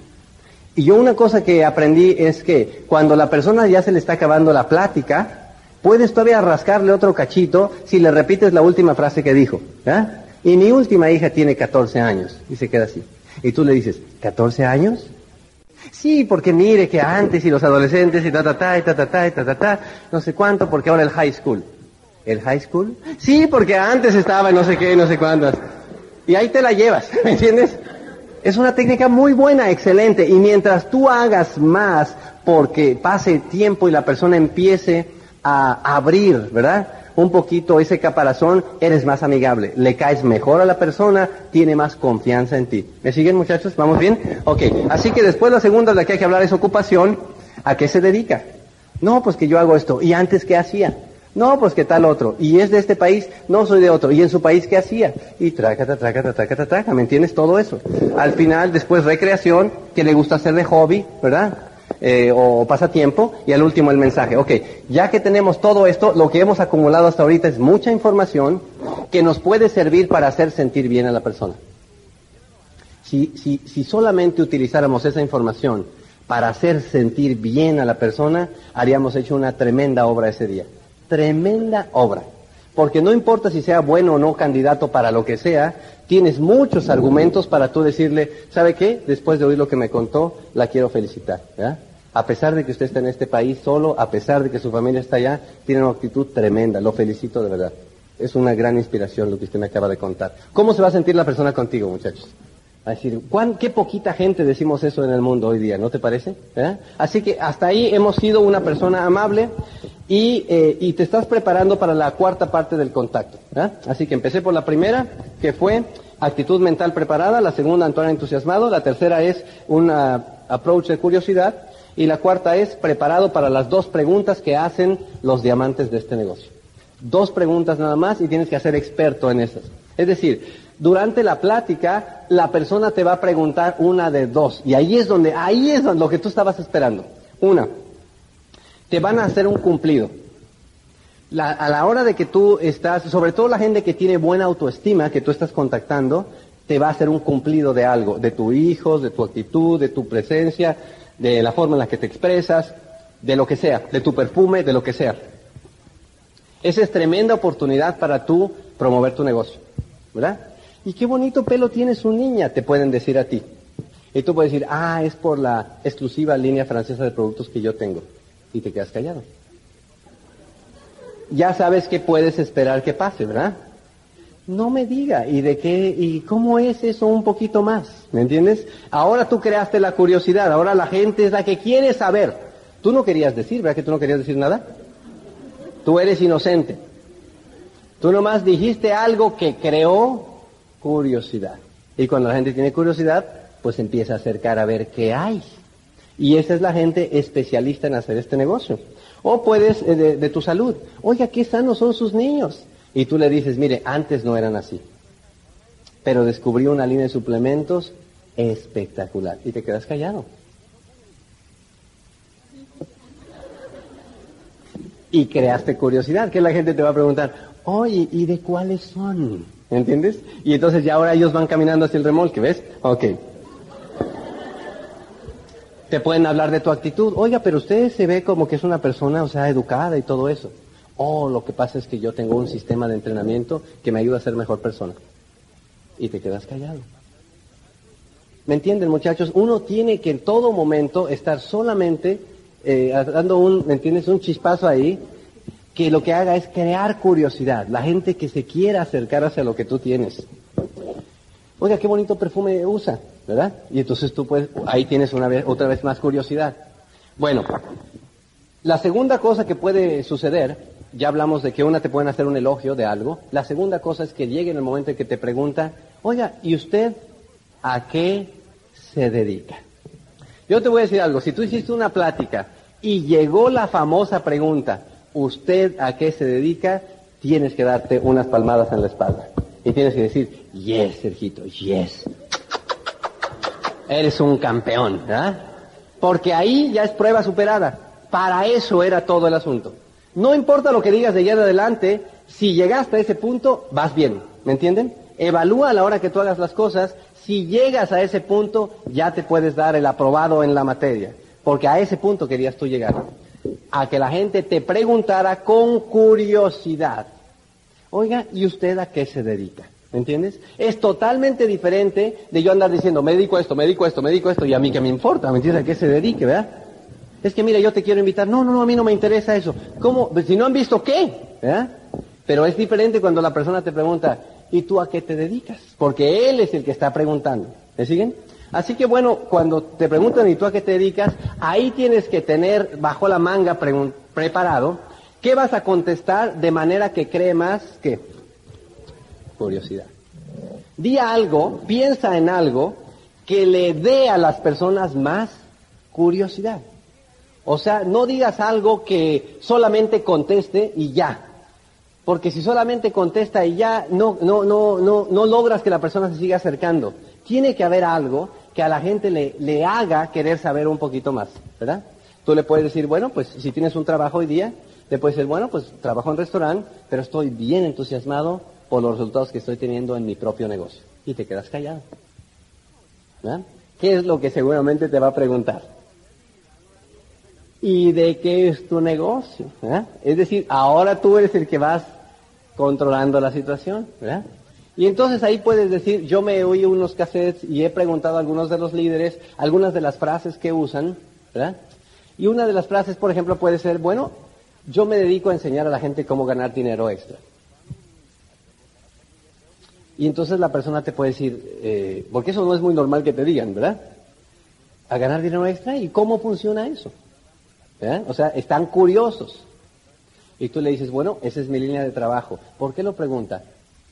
Y yo una cosa que aprendí es que cuando la persona ya se le está acabando la plática, puedes todavía rascarle otro cachito si le repites la última frase que dijo. Y mi última hija tiene 14 años, y se queda así. Y tú le dices, ¿14 años? Sí, porque mire que antes y los adolescentes y ta ta ta y ta ta ta y ta ta ta, no sé cuánto, porque ahora el high school. ¿El high school? Sí, porque antes estaba no sé qué, no sé cuántas. Y ahí te la llevas, ¿me entiendes? Es una técnica muy buena, excelente. Y mientras tú hagas más porque pase tiempo y la persona empiece a abrir, ¿verdad? un poquito ese caparazón, eres más amigable, le caes mejor a la persona, tiene más confianza en ti. ¿Me siguen muchachos? ¿Vamos bien? Ok, así que después la segunda de la que hay que hablar es ocupación. ¿A qué se dedica? No, pues que yo hago esto. ¿Y antes qué hacía? No, pues qué tal otro. Y es de este país, no soy de otro. ¿Y en su país qué hacía? Y trácata, trácata, trácata, trácata. ¿Me entiendes? Todo eso. Al final, después recreación, que le gusta hacer de hobby, ¿verdad? Eh, o pasatiempo. Y al último el mensaje. Ok, ya que tenemos todo esto, lo que hemos acumulado hasta ahorita es mucha información que nos puede servir para hacer sentir bien a la persona. Si, si, si solamente utilizáramos esa información para hacer sentir bien a la persona, haríamos hecho una tremenda obra ese día. Tremenda obra. Porque no importa si sea bueno o no candidato para lo que sea, tienes muchos argumentos para tú decirle, ¿sabe qué? Después de oír lo que me contó, la quiero felicitar. A pesar de que usted está en este país solo, a pesar de que su familia está allá, tiene una actitud tremenda. Lo felicito de verdad. Es una gran inspiración lo que usted me acaba de contar. ¿Cómo se va a sentir la persona contigo, muchachos? A decir, ¿cuán, qué poquita gente decimos eso en el mundo hoy día, ¿no te parece? ¿Eh? Así que hasta ahí hemos sido una persona amable y, eh, te estás preparando para la cuarta parte del contacto. ¿eh? Así que empecé por la primera, que fue actitud mental preparada, la segunda, actuar entusiasmado, la tercera es un approach de curiosidad y la cuarta es preparado para las dos preguntas que hacen los diamantes de este negocio. Dos preguntas nada más y tienes que ser experto en esas. Es decir, durante la plática, la persona te va a preguntar una de dos. Y ahí es donde, ahí es lo que tú estabas esperando. Una, te van a hacer un cumplido. a la hora de que tú estás, sobre todo la gente que tiene buena autoestima, que tú estás contactando, te va a hacer un cumplido de algo, de tu hijo, de tu actitud, de tu presencia, de la forma en la que te expresas, de lo que sea, de tu perfume, de lo que sea. Esa es tremenda oportunidad para tú promover tu negocio, ¿verdad? ¿Y qué bonito pelo tiene su niña? Te pueden decir a ti. Y tú puedes decir, ah, es por la exclusiva línea francesa de productos que yo tengo. Y te quedas callado. Ya sabes que puedes esperar que pase, ¿verdad? No me diga, ¿y de qué, y cómo es eso un poquito más? ¿Me entiendes? Ahora tú creaste la curiosidad, ahora la gente es la que quiere saber. Tú no querías decir, ¿verdad que tú no querías decir nada? Tú eres inocente. Tú nomás dijiste algo que creó curiosidad. Y cuando la gente tiene curiosidad, pues empieza a acercar a ver qué hay. Y esa es la gente especialista en hacer este negocio. O puedes, eh, de, tu salud, oiga, qué sanos son sus niños. Y tú le dices, mire, antes no eran así. Pero descubrí una línea de suplementos espectacular. Y te quedas callado. Y creaste curiosidad, que la gente te va a preguntar, oye, ¿y de cuáles son? ¿Entiendes? Y entonces ya ahora ellos van caminando hacia el remolque, ¿ves? Ok. Te pueden hablar de tu actitud. Oiga, pero usted se ve como que es una persona, o sea, educada y todo eso. Oh, lo que pasa es que yo tengo un sistema de entrenamiento que me ayuda a ser mejor persona. Y te quedas callado. ¿Me entienden, muchachos? Uno tiene que en todo momento estar solamente eh, dando un, ¿me entiendes? Un chispazo ahí que lo que haga es crear curiosidad, la gente que se quiera acercar hacia lo que tú tienes. Oiga, qué bonito perfume usa, ¿verdad? Y entonces tú puedes, ahí tienes una vez, otra vez más curiosidad. Bueno, la segunda cosa que puede suceder, ya hablamos de que una te pueden hacer un elogio de algo, la segunda cosa es que llegue en el momento en que te pregunta, oiga, ¿y usted a qué se dedica? Yo te voy a decir algo, si tú hiciste una plática y llegó la famosa pregunta, usted a qué se dedica, tienes que darte unas palmadas en la espalda. Y tienes que decir, yes, Sergito, yes. Eres un campeón, ¿verdad? Porque ahí ya es prueba superada. Para eso era todo el asunto. No importa lo que digas de allá en adelante, si llegaste a ese punto, vas bien. ¿Me entienden? Evalúa a la hora que tú hagas las cosas. Si llegas a ese punto, ya te puedes dar el aprobado en la materia. Porque a ese punto querías tú llegar a que la gente te preguntara con curiosidad, oiga, ¿y usted a qué se dedica? ¿Me entiendes? Es totalmente diferente de yo andar diciendo, me dedico esto, me esto, me dedico esto, y a mí que me importa, ¿me entiendes? ¿A qué se dedique, verdad? Es que mira, yo te quiero invitar. No, no, no, a mí no me interesa eso. ¿Cómo? Pues, si no han visto qué, ¿verdad? Pero es diferente cuando la persona te pregunta, ¿y tú a qué te dedicas? Porque él es el que está preguntando. ¿Me siguen? Así que bueno, cuando te preguntan y tú a qué te dedicas, ahí tienes que tener bajo la manga preparado qué vas a contestar de manera que cree más que curiosidad. Di algo, piensa en algo que le dé a las personas más curiosidad. O sea, no digas algo que solamente conteste y ya. Porque si solamente contesta y ya, no, no, no, no, no logras que la persona se siga acercando. Tiene que haber algo que a la gente le, le haga querer saber un poquito más, ¿verdad? Tú le puedes decir, bueno, pues si tienes un trabajo hoy día, le puedes decir, bueno, pues trabajo en restaurante, pero estoy bien entusiasmado por los resultados que estoy teniendo en mi propio negocio. Y te quedas callado. ¿verdad? ¿Qué es lo que seguramente te va a preguntar? ¿Y de qué es tu negocio? Es decir, ahora tú eres el que vas controlando la situación, ¿verdad? Y entonces ahí puedes decir, yo me oí unos cassettes y he preguntado a algunos de los líderes algunas de las frases que usan, ¿verdad? Y una de las frases, por ejemplo, puede ser, bueno, yo me dedico a enseñar a la gente cómo ganar dinero extra. Y entonces la persona te puede decir, eh, porque eso no es muy normal que te digan, ¿verdad? A ganar dinero extra y cómo funciona eso. O sea, están curiosos. Y tú le dices, bueno, esa es mi línea de trabajo. ¿Por qué lo pregunta?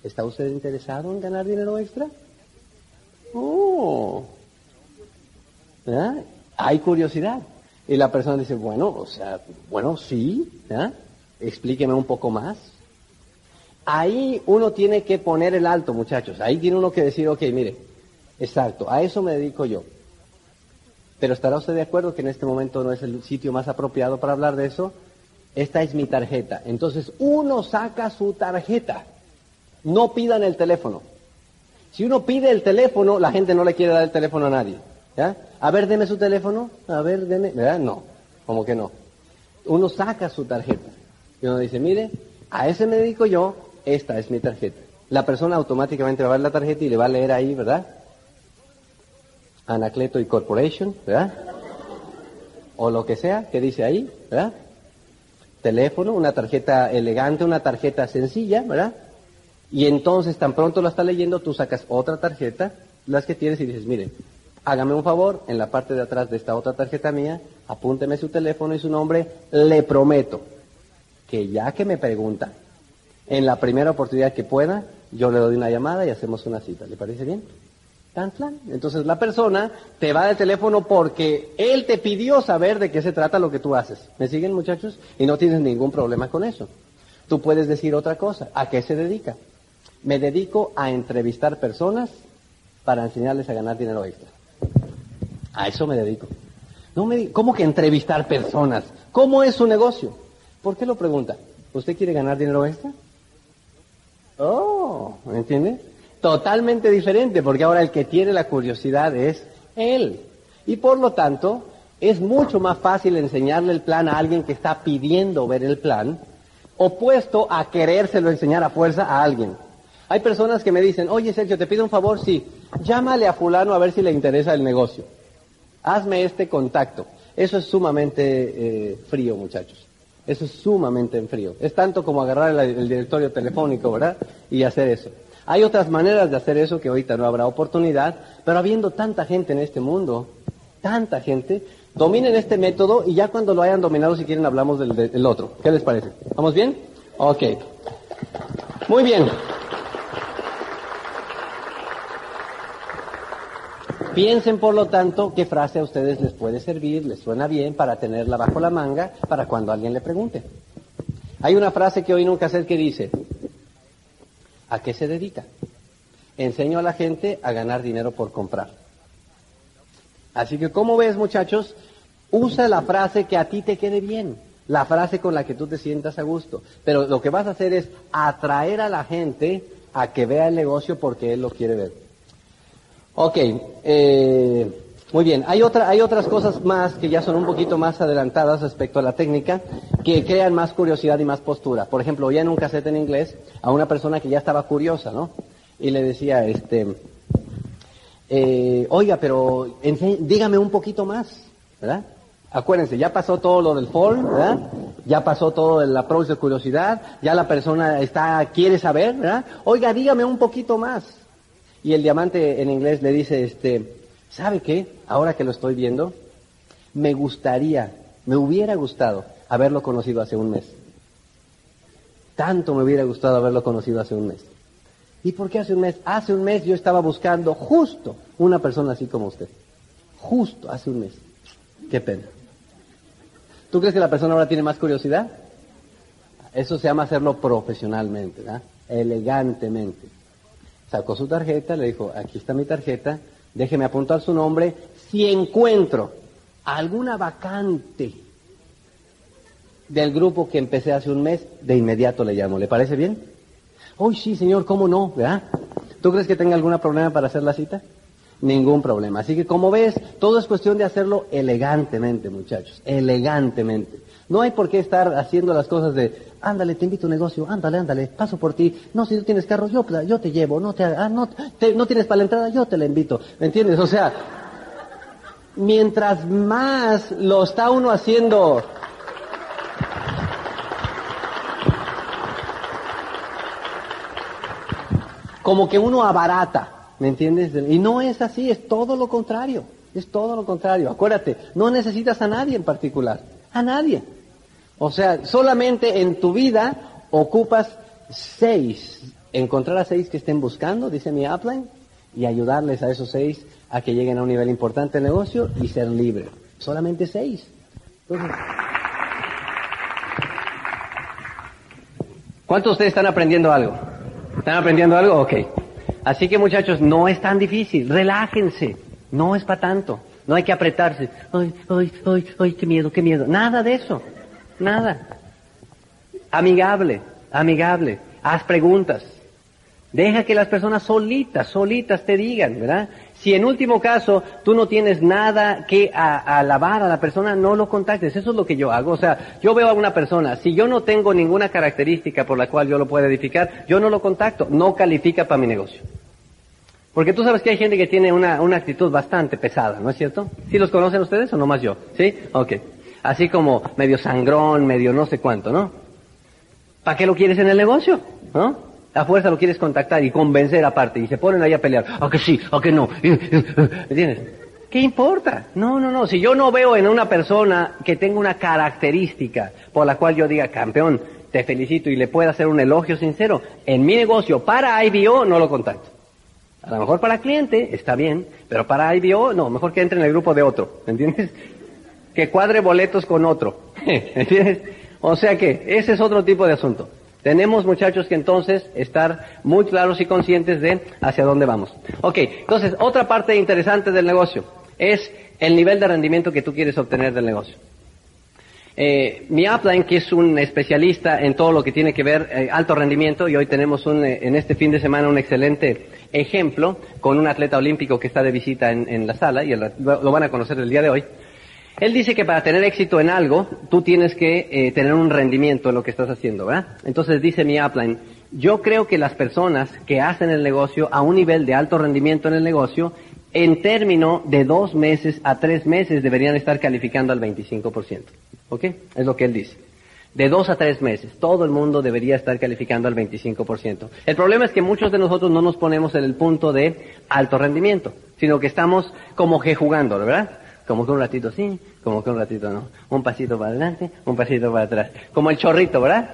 ¿Está usted interesado en ganar dinero extra? Oh. ¿verdad? Hay curiosidad. Y la persona dice, bueno, o sea, bueno, sí, ¿verdad? explíqueme un poco más. Ahí uno tiene que poner el alto, muchachos. Ahí tiene uno que decir, ok, mire, exacto, a eso me dedico yo. Pero estará usted de acuerdo que en este momento no es el sitio más apropiado para hablar de eso. Esta es mi tarjeta. Entonces uno saca su tarjeta. No pidan el teléfono. Si uno pide el teléfono, la gente no le quiere dar el teléfono a nadie. ¿ya? A ver, deme su teléfono. A ver, deme. ¿Verdad? No. Como que no. Uno saca su tarjeta. Y uno dice, mire, a ese me dedico yo, esta es mi tarjeta. La persona automáticamente va a ver la tarjeta y le va a leer ahí, ¿verdad? Anacleto y Corporation, ¿verdad? O lo que sea que dice ahí, ¿verdad? Teléfono, una tarjeta elegante, una tarjeta sencilla, ¿verdad? Y entonces, tan pronto la está leyendo, tú sacas otra tarjeta, las que tienes y dices, mire, hágame un favor, en la parte de atrás de esta otra tarjeta mía, apúnteme su teléfono y su nombre, le prometo que ya que me pregunta, en la primera oportunidad que pueda, yo le doy una llamada y hacemos una cita. ¿Le parece bien? Tan plan. Entonces la persona te va del teléfono porque él te pidió saber de qué se trata lo que tú haces. ¿Me siguen muchachos? Y no tienes ningún problema con eso. Tú puedes decir otra cosa. ¿A qué se dedica? Me dedico a entrevistar personas para enseñarles a ganar dinero extra. A eso me dedico. No me, ¿Cómo que entrevistar personas? ¿Cómo es su negocio? ¿Por qué lo pregunta? ¿Usted quiere ganar dinero extra? Oh, ¿me entiende? Totalmente diferente, porque ahora el que tiene la curiosidad es él. Y por lo tanto, es mucho más fácil enseñarle el plan a alguien que está pidiendo ver el plan, opuesto a querérselo enseñar a fuerza a alguien. Hay personas que me dicen, oye Sergio, te pido un favor, sí, llámale a fulano a ver si le interesa el negocio. Hazme este contacto. Eso es sumamente eh, frío, muchachos. Eso es sumamente en frío. Es tanto como agarrar el, directorio telefónico, ¿verdad? Y hacer eso. Hay otras maneras de hacer eso que ahorita no habrá oportunidad, pero habiendo tanta gente en este mundo, tanta gente, dominen este método y ya cuando lo hayan dominado, si quieren, hablamos del, del otro. ¿Qué les parece? ¿Vamos bien? Ok. Muy bien. Piensen, por lo tanto, qué frase a ustedes les puede servir, les suena bien para tenerla bajo la manga para cuando alguien le pregunte. Hay una frase que hoy nunca sé que dice, ¿a qué se dedica? Enseño a la gente a ganar dinero por comprar. Así que, ¿cómo ves, muchachos? Usa la frase que a ti te quede bien, la frase con la que tú te sientas a gusto. Pero lo que vas a hacer es atraer a la gente a que vea el negocio porque él lo quiere ver. Ok, eh, muy bien. Hay, otra, hay otras cosas más que ya son un poquito más adelantadas respecto a la técnica que crean más curiosidad y más postura. Por ejemplo, oía en un cassette en inglés a una persona que ya estaba curiosa, ¿no? Y le decía, este, eh, oiga, pero dígame un poquito más, ¿verdad? Acuérdense, ya pasó todo lo del fall, ¿verdad? Ya pasó todo el approach de curiosidad, ya la persona está, quiere saber, ¿verdad? Oiga, dígame un poquito más. Y el diamante en inglés le dice, este, ¿sabe qué? Ahora que lo estoy viendo, me gustaría, me hubiera gustado haberlo conocido hace un mes. Tanto me hubiera gustado haberlo conocido hace un mes. ¿Y por qué hace un mes? Hace un mes yo estaba buscando justo una persona así como usted. Justo hace un mes. Qué pena. ¿Tú crees que la persona ahora tiene más curiosidad? Eso se llama hacerlo profesionalmente, ¿verdad? elegantemente. Sacó su tarjeta, le dijo, aquí está mi tarjeta, déjeme apuntar su nombre. Si encuentro alguna vacante del grupo que empecé hace un mes, de inmediato le llamo. ¿Le parece bien? Uy, sí, señor, ¿cómo no? ¿Verdad? ¿Tú crees que tenga algún problema para hacer la cita? Ningún problema. Así que como ves, todo es cuestión de hacerlo elegantemente, muchachos, elegantemente. No hay por qué estar haciendo las cosas de, ándale, te invito a un negocio, ándale, ándale, paso por ti. No, si tú tienes carro, yo, yo te llevo, no te, ah, no, no tienes para la entrada, yo te la invito. ¿Me entiendes? O sea, mientras más lo está uno haciendo como que uno abarata, ¿me entiendes? Y no es así, es todo lo contrario, es todo lo contrario. Acuérdate, no necesitas a nadie en particular, a nadie. O sea, solamente en tu vida ocupas seis, encontrar a seis que estén buscando, dice mi upline, y ayudarles a esos seis a que lleguen a un nivel importante de negocio y ser libre. Solamente seis. ¿Cuántos de ustedes están aprendiendo algo? ¿Están aprendiendo algo? Ok. Así que muchachos, no es tan difícil, relájense, no es para tanto, no hay que apretarse, ay, ay, ay, ay, qué miedo, qué miedo, nada de eso, nada. Amigable, amigable, haz preguntas, deja que las personas solitas, solitas te digan, ¿verdad? Si en último caso tú no tienes nada que alabar a la persona, no lo contactes. Eso es lo que yo hago. O sea, yo veo a una persona, si yo no tengo ninguna característica por la cual yo lo pueda edificar, yo no lo contacto. No califica para mi negocio. Porque tú sabes que hay gente que tiene una, actitud bastante pesada, ¿no es cierto? ¿Sí los conocen ustedes o no más yo? ¿Sí? Ok. Así como medio sangrón, medio no sé cuánto, ¿no? ¿Para qué lo quieres en el negocio? ¿No? A fuerza lo quieres contactar y convencer aparte y se ponen ahí a pelear. ¿A que sí? ¿A que no? ¿Me entiendes? ¿Qué importa? No, no, no. Si yo no veo en una persona que tenga una característica por la cual yo diga, campeón, te felicito y le pueda hacer un elogio sincero, en mi negocio para IBO no lo contacto. A lo mejor para cliente está bien, pero para IBO no, mejor que entre en el grupo de otro, ¿me entiendes? Que cuadre boletos con otro, ¿me entiendes? O sea que ese es otro tipo de asunto. Tenemos, muchachos, que entonces estar muy claros y conscientes de hacia dónde vamos. Ok, entonces, otra parte interesante del negocio es el nivel de rendimiento que tú quieres obtener del negocio. Eh, mi upline, que es un especialista en todo lo que tiene que ver eh, alto rendimiento, y hoy tenemos un, eh, en este fin de semana un excelente ejemplo con un atleta olímpico que está de visita en, la sala, y lo van a conocer el día de hoy. Él dice que para tener éxito en algo, tú tienes que eh, tener un rendimiento en lo que estás haciendo, ¿verdad? Entonces dice mi upline, yo creo que las personas que hacen el negocio a un nivel de alto rendimiento en el negocio, en término de dos meses a tres meses deberían estar calificando al 25%. ¿Ok? Es lo que él dice. De dos a tres meses, todo el mundo debería estar calificando al 25%. El problema es que muchos de nosotros no nos ponemos en el punto de alto rendimiento, sino que estamos como que jugando, ¿verdad? Como que un ratito sí, como que un ratito no. Un pasito para adelante, un pasito para atrás. Como el chorrito, ¿verdad?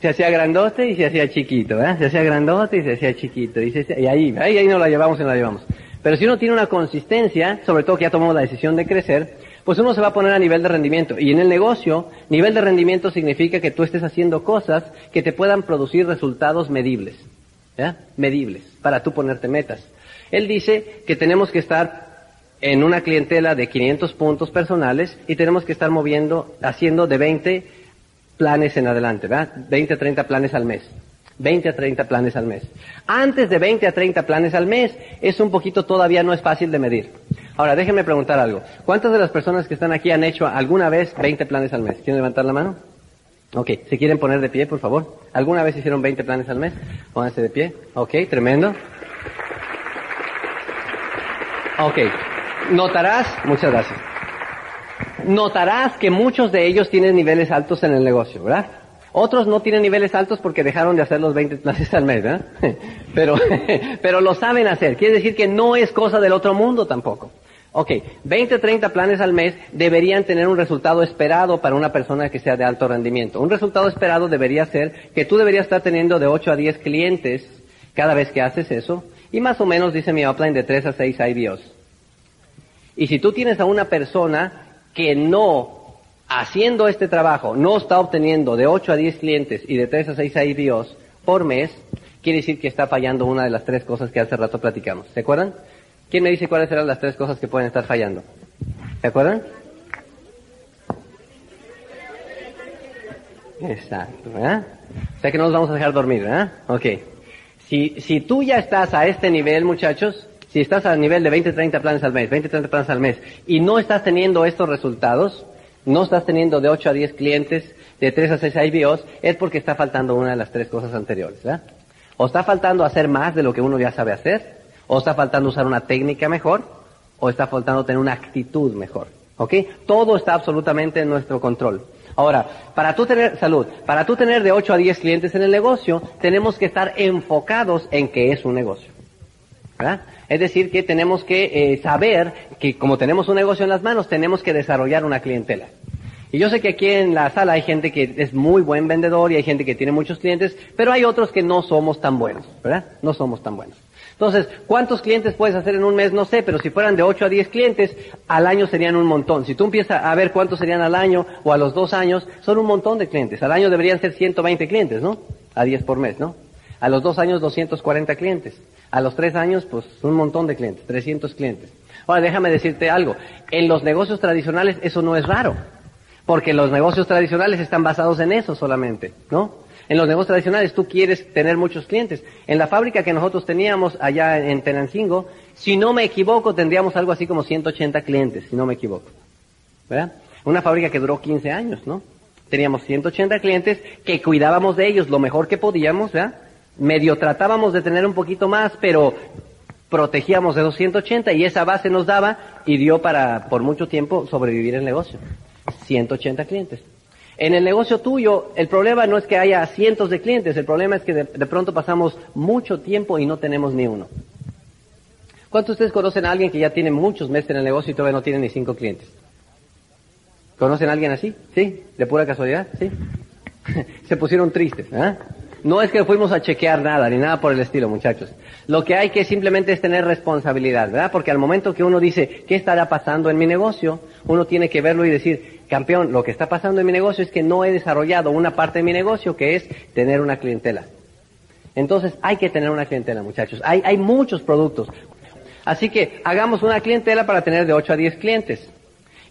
Se hacía grandote y se hacía chiquito, ¿verdad? Se hacía grandote y se hacía chiquito. Y, y ahí, ahí, ahí nos la llevamos y nos la llevamos. Pero si uno tiene una consistencia, sobre todo que ya tomamos la decisión de crecer, pues uno se va a poner a nivel de rendimiento. Y en el negocio, nivel de rendimiento significa que tú estés haciendo cosas que te puedan producir resultados medibles. ¿ya? Medibles, para tú ponerte metas. Él dice que tenemos que estar en una clientela de 500 puntos personales y tenemos que estar moviendo, haciendo de 20 planes en adelante, ¿verdad? 20 a 30 planes al mes. 20 a 30 planes al mes. Antes de 20 a 30 planes al mes, es un poquito todavía no es fácil de medir. Ahora, déjenme preguntar algo. ¿Cuántas de las personas que están aquí han hecho alguna vez 20 planes al mes? ¿Quieren levantar la mano? Ok, ¿se quieren poner de pie, por favor? ¿Alguna vez hicieron 20 planes al mes? Pónganse de pie. Ok, tremendo. Ok, Notarás, muchas gracias. Notarás que muchos de ellos tienen niveles altos en el negocio, ¿verdad? Otros no tienen niveles altos porque dejaron de hacer los 20 planes al mes, ¿verdad? Pero, pero lo saben hacer. Quiere decir que no es cosa del otro mundo tampoco. Ok, 20, 30 planes al mes deberían tener un resultado esperado para una persona que sea de alto rendimiento. Un resultado esperado debería ser que tú deberías estar teniendo de 8 a 10 clientes cada vez que haces eso. Y más o menos, dice mi upline, de 3 a 6 IBOs. Y si tú tienes a una persona que no, haciendo este trabajo, no está obteniendo de 8 a 10 clientes y de 3 a 6 IBOs por mes, quiere decir que está fallando una de las tres cosas que hace rato platicamos. ¿Se acuerdan? ¿Quién me dice cuáles serán las tres cosas que pueden estar fallando? ¿Se acuerdan? Exacto, ¿verdad? O sea que no nos vamos a dejar dormir, ¿verdad? Ok. Si, si tú ya estás a este nivel, muchachos, si estás a nivel de 20, 30 planes al mes, 20, 30 planes al mes, y no estás teniendo estos resultados, no estás teniendo de 8 a 10 clientes, de 3 a 6 IBOs, es porque está faltando una de las tres cosas anteriores, ¿verdad? O está faltando hacer más de lo que uno ya sabe hacer, o está faltando usar una técnica mejor, o está faltando tener una actitud mejor. ¿Ok? Todo está absolutamente en nuestro control. Ahora, para tú tener salud, para tú tener de 8 a 10 clientes en el negocio, tenemos que estar enfocados en que es un negocio. ¿verdad? Es decir, que tenemos que eh, saber que como tenemos un negocio en las manos, tenemos que desarrollar una clientela. Y yo sé que aquí en la sala hay gente que es muy buen vendedor y hay gente que tiene muchos clientes, pero hay otros que no somos tan buenos, ¿verdad? No somos tan buenos. Entonces, ¿cuántos clientes puedes hacer en un mes? No sé, pero si fueran de 8 a 10 clientes, al año serían un montón. Si tú empiezas a ver cuántos serían al año o a los dos años, son un montón de clientes. Al año deberían ser 120 clientes, ¿no? A 10 por mes, ¿no? A los dos años 240 clientes. A los tres años, pues un montón de clientes, 300 clientes. Ahora, déjame decirte algo. En los negocios tradicionales eso no es raro. Porque los negocios tradicionales están basados en eso solamente, ¿no? En los negocios tradicionales tú quieres tener muchos clientes. En la fábrica que nosotros teníamos allá en Tenancingo, si no me equivoco, tendríamos algo así como 180 clientes, si no me equivoco. ¿Verdad? Una fábrica que duró 15 años, ¿no? Teníamos 180 clientes que cuidábamos de ellos lo mejor que podíamos, ¿verdad? Medio tratábamos de tener un poquito más, pero protegíamos de 280 y esa base nos daba y dio para, por mucho tiempo, sobrevivir el negocio. 180 clientes. En el negocio tuyo, el problema no es que haya cientos de clientes, el problema es que de, pronto pasamos mucho tiempo y no tenemos ni uno. ¿Cuántos de ustedes conocen a alguien que ya tiene muchos meses en el negocio y todavía no tiene ni cinco clientes? ¿Conocen a alguien así? ¿Sí? ¿De pura casualidad? ¿Sí? Se pusieron tristes, ¿eh? No es que fuimos a chequear nada, ni nada por el estilo, muchachos. Lo que hay que simplemente es tener responsabilidad, ¿verdad? Porque al momento que uno dice, ¿qué estará pasando en mi negocio? Uno tiene que verlo y decir, campeón, lo que está pasando en mi negocio es que no he desarrollado una parte de mi negocio que es tener una clientela. Entonces hay que tener una clientela, muchachos. Hay, hay muchos productos. Así que hagamos una clientela para tener de 8 a 10 clientes.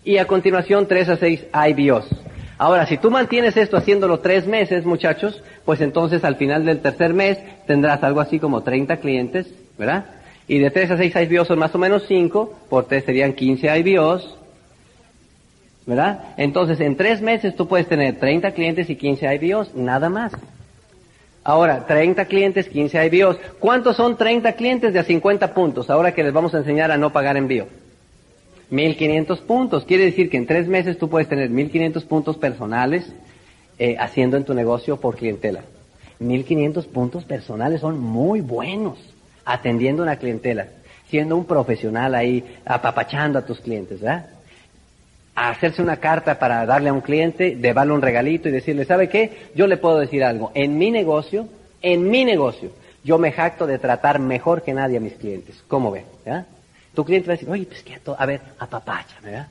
Y a continuación 3 a 6 IBOs. Ahora, si tú mantienes esto haciéndolo tres meses, muchachos, pues entonces al final del tercer mes tendrás algo así como 30 clientes, ¿verdad? Y de 3 a 6 IBOs son más o menos 5, por 3 serían 15 IBOs, ¿verdad? Entonces en tres meses tú puedes tener 30 clientes y 15 IBOs, nada más. Ahora, 30 clientes, 15 IBOs. ¿Cuántos son 30 clientes de a 50 puntos? Ahora que les vamos a enseñar a no pagar envío. 1500 puntos. Quiere decir que en tres meses tú puedes tener 1500 puntos personales eh, haciendo en tu negocio por clientela. 1500 puntos personales son muy buenos atendiendo una clientela, siendo un profesional ahí, apapachando a tus clientes, ¿verdad? hacerse una carta para darle a un cliente, darle un regalito y decirle, ¿sabe qué? Yo le puedo decir algo. En mi negocio, en mi negocio, yo me jacto de tratar mejor que nadie a mis clientes. ¿Cómo ve? ¿Ya? Tu cliente va a decir, oye, pues que a, ver, apapacha, ¿verdad?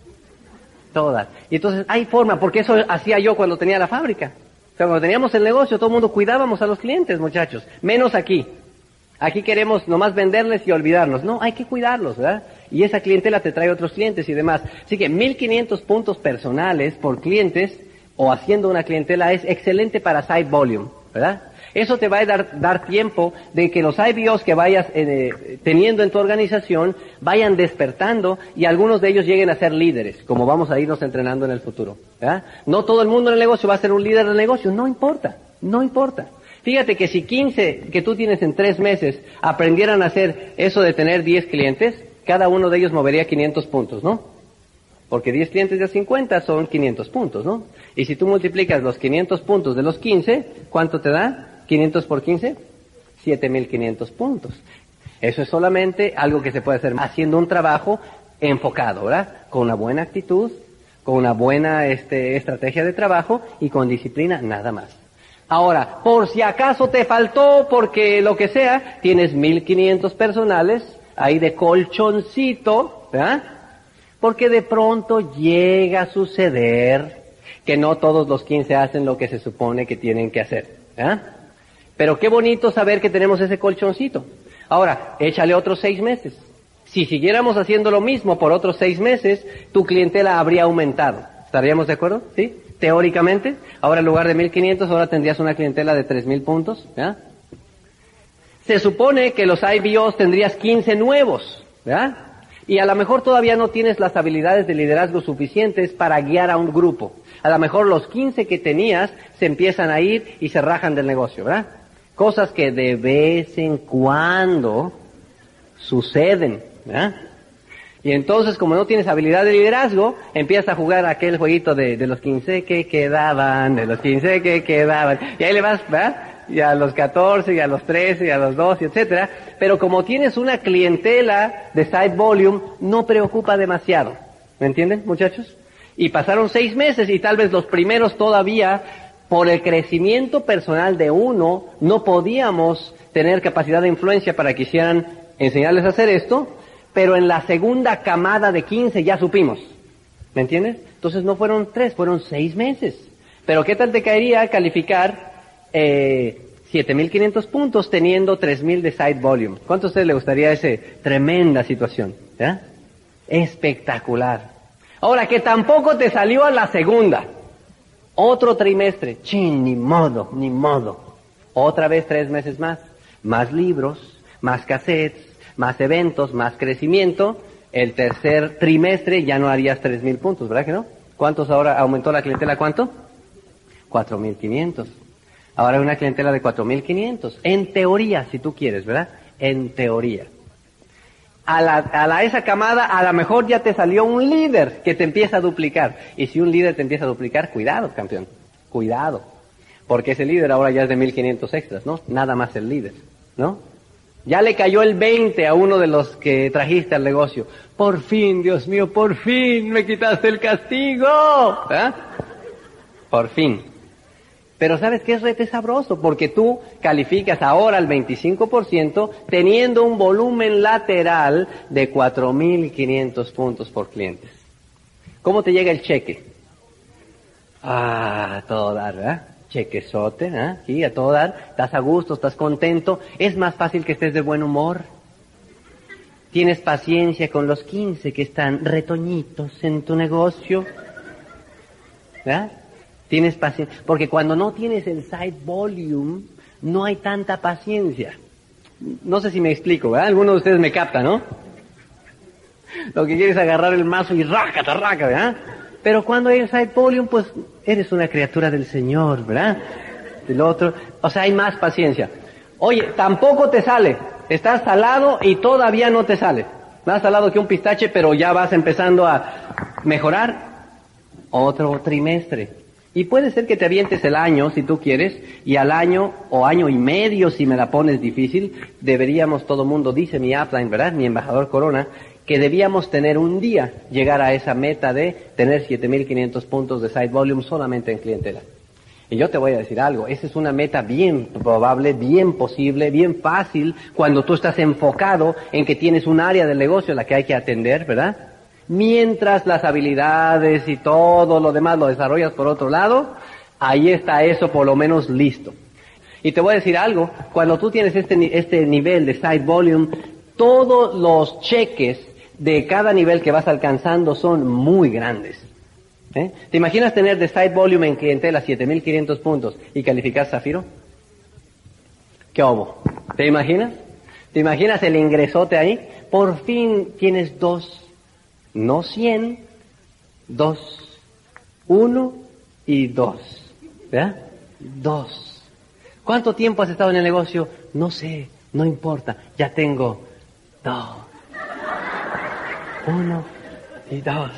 Todas. Y entonces hay forma, porque eso hacía yo cuando tenía la fábrica. O sea, cuando teníamos el negocio, todo el mundo cuidábamos a los clientes, muchachos. Menos aquí. Aquí queremos nomás venderles y olvidarnos. No, hay que cuidarlos, ¿verdad? Y esa clientela te trae otros clientes y demás. Así que 1500 puntos personales por clientes o haciendo una clientela es excelente para side volume, ¿verdad? Eso te va a dar, dar tiempo de que los IBOs que vayas eh, teniendo en tu organización vayan despertando y algunos de ellos lleguen a ser líderes, como vamos a irnos entrenando en el futuro. No todo el mundo en el negocio va a ser un líder del negocio, no importa, no importa. Fíjate que si 15 que tú tienes en tres meses aprendieran a hacer eso de tener 10 clientes, cada uno de ellos movería 500 puntos, ¿no? Porque 10 clientes de 50 son 500 puntos, ¿no? Y si tú multiplicas los 500 puntos de los 15, ¿cuánto te da? 500 por 15, 7500 puntos. Eso es solamente algo que se puede hacer haciendo un trabajo enfocado, ¿verdad? Con una buena actitud, con una buena este, estrategia de trabajo y con disciplina, nada más. Ahora, por si acaso te faltó, porque lo que sea, tienes 1500 personales ahí de colchoncito, ¿verdad? Porque de pronto llega a suceder que no todos los 15 hacen lo que se supone que tienen que hacer. ¿eh? Pero qué bonito saber que tenemos ese colchoncito. Ahora, échale otros seis meses. Si siguiéramos haciendo lo mismo por otros seis meses, tu clientela habría aumentado. ¿Estaríamos de acuerdo? ¿Sí? Teóricamente. Ahora en lugar de 1500, ahora tendrías una clientela de 3000 puntos. ¿ya? Se supone que los IBOs tendrías 15 nuevos. ¿verdad? Y a lo mejor todavía no tienes las habilidades de liderazgo suficientes para guiar a un grupo. A lo mejor los 15 que tenías se empiezan a ir y se rajan del negocio, ¿verdad? Cosas que de vez en cuando suceden, ¿verdad? Y entonces, como no tienes habilidad de liderazgo, empiezas a jugar aquel jueguito de, de los 15 que quedaban, de los 15 que quedaban. Y ahí le vas, ¿verdad? y a los 14, y a los 13, y a los 12, etcétera. Pero como tienes una clientela de side volume, no preocupa demasiado. ¿Me entienden, muchachos? Y pasaron seis meses y tal vez los primeros todavía, por el crecimiento personal de uno, no podíamos tener capacidad de influencia para que quisieran enseñarles a hacer esto, pero en la segunda camada de 15 ya supimos. ¿Me entiendes? Entonces no fueron tres, fueron seis meses. Pero ¿qué tal te caería calificar eh, 7.500 puntos teniendo 3.000 de side volume. ¿Cuánto a ustedes le gustaría esa tremenda situación? Espectacular. Ahora, que tampoco te salió a la segunda. Otro trimestre. Chin, ni modo, ni modo. Otra vez tres meses más. Más libros, más cassettes, más eventos, más crecimiento. El tercer trimestre ya no harías 3.000 puntos, ¿verdad que no? ¿Cuántos ahora aumentó la clientela? ¿Cuánto? 4.500. Ahora hay una clientela de 4.500. En teoría, si tú quieres, ¿verdad? En teoría. A, la, a la, esa camada a lo mejor ya te salió un líder que te empieza a duplicar. Y si un líder te empieza a duplicar, cuidado, campeón. Cuidado. Porque ese líder ahora ya es de 1.500 extras, ¿no? Nada más el líder, ¿no? Ya le cayó el 20 a uno de los que trajiste al negocio. Por fin, Dios mío, por fin me quitaste el castigo. ¿Eh? Por fin. Pero sabes que es rete sabroso, porque tú calificas ahora al 25% teniendo un volumen lateral de 4.500 puntos por clientes. ¿Cómo te llega el cheque? Ah, todo dar, ¿verdad? Chequesote, ¿eh? Sí, a todo dar. Estás a gusto, estás contento. Es más fácil que estés de buen humor. Tienes paciencia con los 15 que están retoñitos en tu negocio. ¿Verdad? Tienes paciencia. Porque cuando no tienes el side volume, no hay tanta paciencia. No sé si me explico, ¿verdad? Algunos de ustedes me captan, ¿no? Lo que quieres es agarrar el mazo y raca, raca, ¿verdad? Pero cuando hay el side volume, pues eres una criatura del Señor, ¿verdad? Del otro. O sea, hay más paciencia. Oye, tampoco te sale. Estás salado y todavía no te sale. Más salado que un pistache, pero ya vas empezando a mejorar. Otro trimestre. Y puede ser que te avientes el año, si tú quieres, y al año o año y medio, si me la pones difícil, deberíamos, todo mundo dice mi upline, ¿verdad? Mi embajador Corona, que debíamos tener un día llegar a esa meta de tener 7.500 puntos de side volume solamente en clientela. Y yo te voy a decir algo, esa es una meta bien probable, bien posible, bien fácil, cuando tú estás enfocado en que tienes un área del negocio a la que hay que atender, ¿verdad? Mientras las habilidades y todo lo demás lo desarrollas por otro lado, ahí está eso por lo menos listo. Y te voy a decir algo, cuando tú tienes este, este nivel de side volume, todos los cheques de cada nivel que vas alcanzando son muy grandes. ¿Eh? ¿Te imaginas tener de side volume en clientela 7500 puntos y calificar Zafiro? ¿Qué hubo? ¿Te imaginas? ¿Te imaginas el ingresote ahí? Por fin tienes dos no cien, dos. Uno y dos. ¿Verdad? Dos. ¿Cuánto tiempo has estado en el negocio? No sé, no importa. Ya tengo dos. Uno y dos.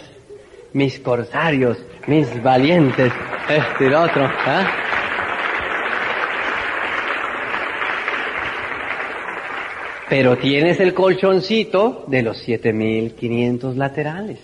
Mis corsarios, mis valientes, este y el otro. ¿eh? Pero tienes el colchoncito de los 7500 laterales.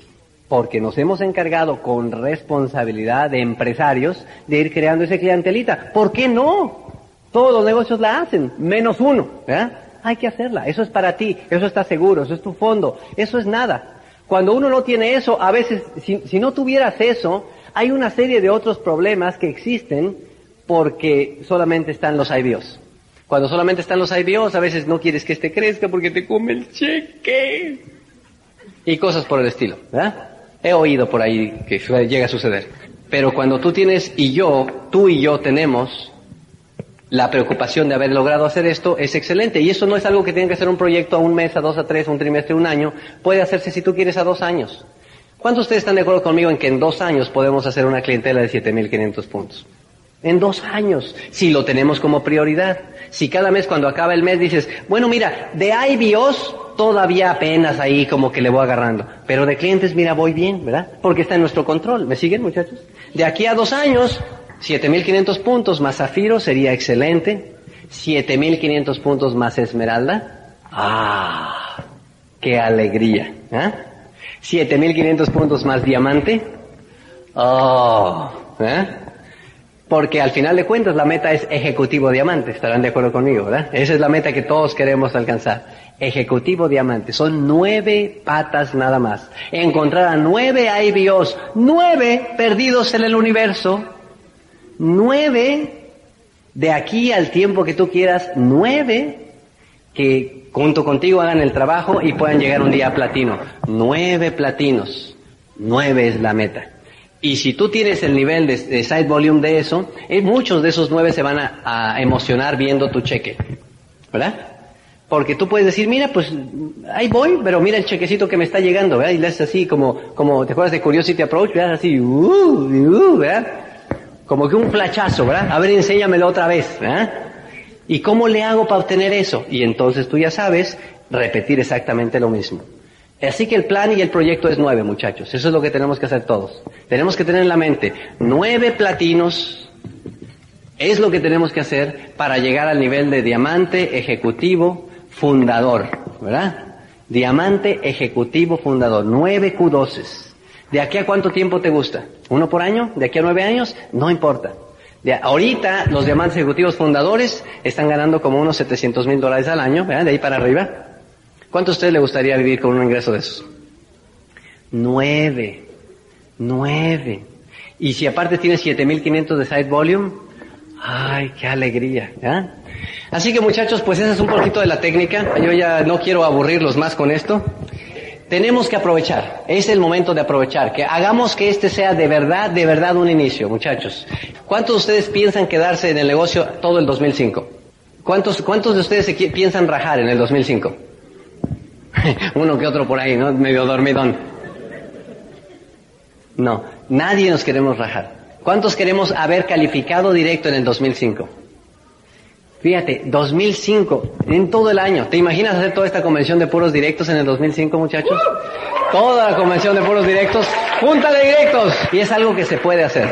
Porque nos hemos encargado con responsabilidad de empresarios de ir creando ese clientelita. ¿Por qué no? Todos los negocios la hacen, menos uno. ¿verdad? Hay que hacerla. Eso es para ti. Eso está seguro. Eso es tu fondo. Eso es nada. Cuando uno no tiene eso, a veces, si, si no tuvieras eso, hay una serie de otros problemas que existen porque solamente están los IBOs. Cuando solamente están los IBOs, a veces no quieres que este crezca porque te come el cheque. Y cosas por el estilo, ¿verdad? He oído por ahí que llega a suceder. Pero cuando tú tienes y yo, tú y yo tenemos la preocupación de haber logrado hacer esto, es excelente. Y eso no es algo que tiene que ser un proyecto a un mes, a dos, a tres, a un trimestre, un año. Puede hacerse si tú quieres a dos años. ¿Cuántos de ustedes están de acuerdo conmigo en que en dos años podemos hacer una clientela de 7.500 puntos? En dos años, si lo tenemos como prioridad. Si cada mes cuando acaba el mes dices, bueno mira, de IBOs todavía apenas ahí como que le voy agarrando. Pero de clientes, mira, voy bien, ¿verdad? Porque está en nuestro control. ¿Me siguen muchachos? De aquí a dos años, 7.500 puntos más zafiro sería excelente. 7.500 puntos más esmeralda. ¡Ah! ¡Qué alegría! ¿eh? 7.500 puntos más diamante. ¡Oh! ¿eh? Porque al final de cuentas la meta es ejecutivo diamante, estarán de acuerdo conmigo, ¿verdad? Esa es la meta que todos queremos alcanzar. Ejecutivo diamante. Son nueve patas nada más. Encontrar a nueve IBOs, nueve perdidos en el universo, nueve de aquí al tiempo que tú quieras, nueve que junto contigo hagan el trabajo y puedan llegar un día a platino. Nueve platinos. Nueve es la meta. Y si tú tienes el nivel de, side volume de eso, eh, muchos de esos nueve se van a, emocionar viendo tu cheque. ¿Verdad? Porque tú puedes decir, mira, pues ahí voy, pero mira el chequecito que me está llegando, ¿verdad? Y le haces así como, como, ¿te acuerdas de Curiosity Approach? ¿Verdad? Así, uh, uh, ¿verdad? Como que un flachazo, ¿verdad? A ver, enséñamelo otra vez, ¿verdad? ¿Y cómo le hago para obtener eso? Y entonces tú ya sabes repetir exactamente lo mismo. Así que el plan y el proyecto es nueve, muchachos. Eso es lo que tenemos que hacer todos. Tenemos que tener en la mente nueve platinos. Es lo que tenemos que hacer para llegar al nivel de diamante ejecutivo fundador, ¿verdad? Diamante ejecutivo fundador. Nueve Q12. ¿De aquí a cuánto tiempo te gusta? ¿Uno por año? ¿De aquí a nueve años? No importa. De ahorita los diamantes ejecutivos fundadores están ganando como unos 700 mil dólares al año, ¿verdad? De ahí para arriba. ¿Cuánto a usted le gustaría vivir con un ingreso de esos? Nueve. Nueve. Y si aparte tiene 7500 de side volume, ay, qué alegría. Así que muchachos, pues esa es un poquito de la técnica. Yo ya no quiero aburrirlos más con esto. Tenemos que aprovechar. Es el momento de aprovechar. Que hagamos que este sea de verdad, de verdad un inicio, muchachos. ¿Cuántos de ustedes piensan quedarse en el negocio todo el 2005? ¿Cuántos, cuántos de ustedes se piensan rajar en el 2005? Uno que otro por ahí, ¿no? Medio dormidón. No, nadie nos queremos rajar. ¿Cuántos queremos haber calificado directo en el 2005? Fíjate, 2005, en todo el año. ¿Te imaginas hacer toda esta convención de puros directos en el 2005, muchachos? Toda la convención de puros directos, junta de directos. Y es algo que se puede hacer.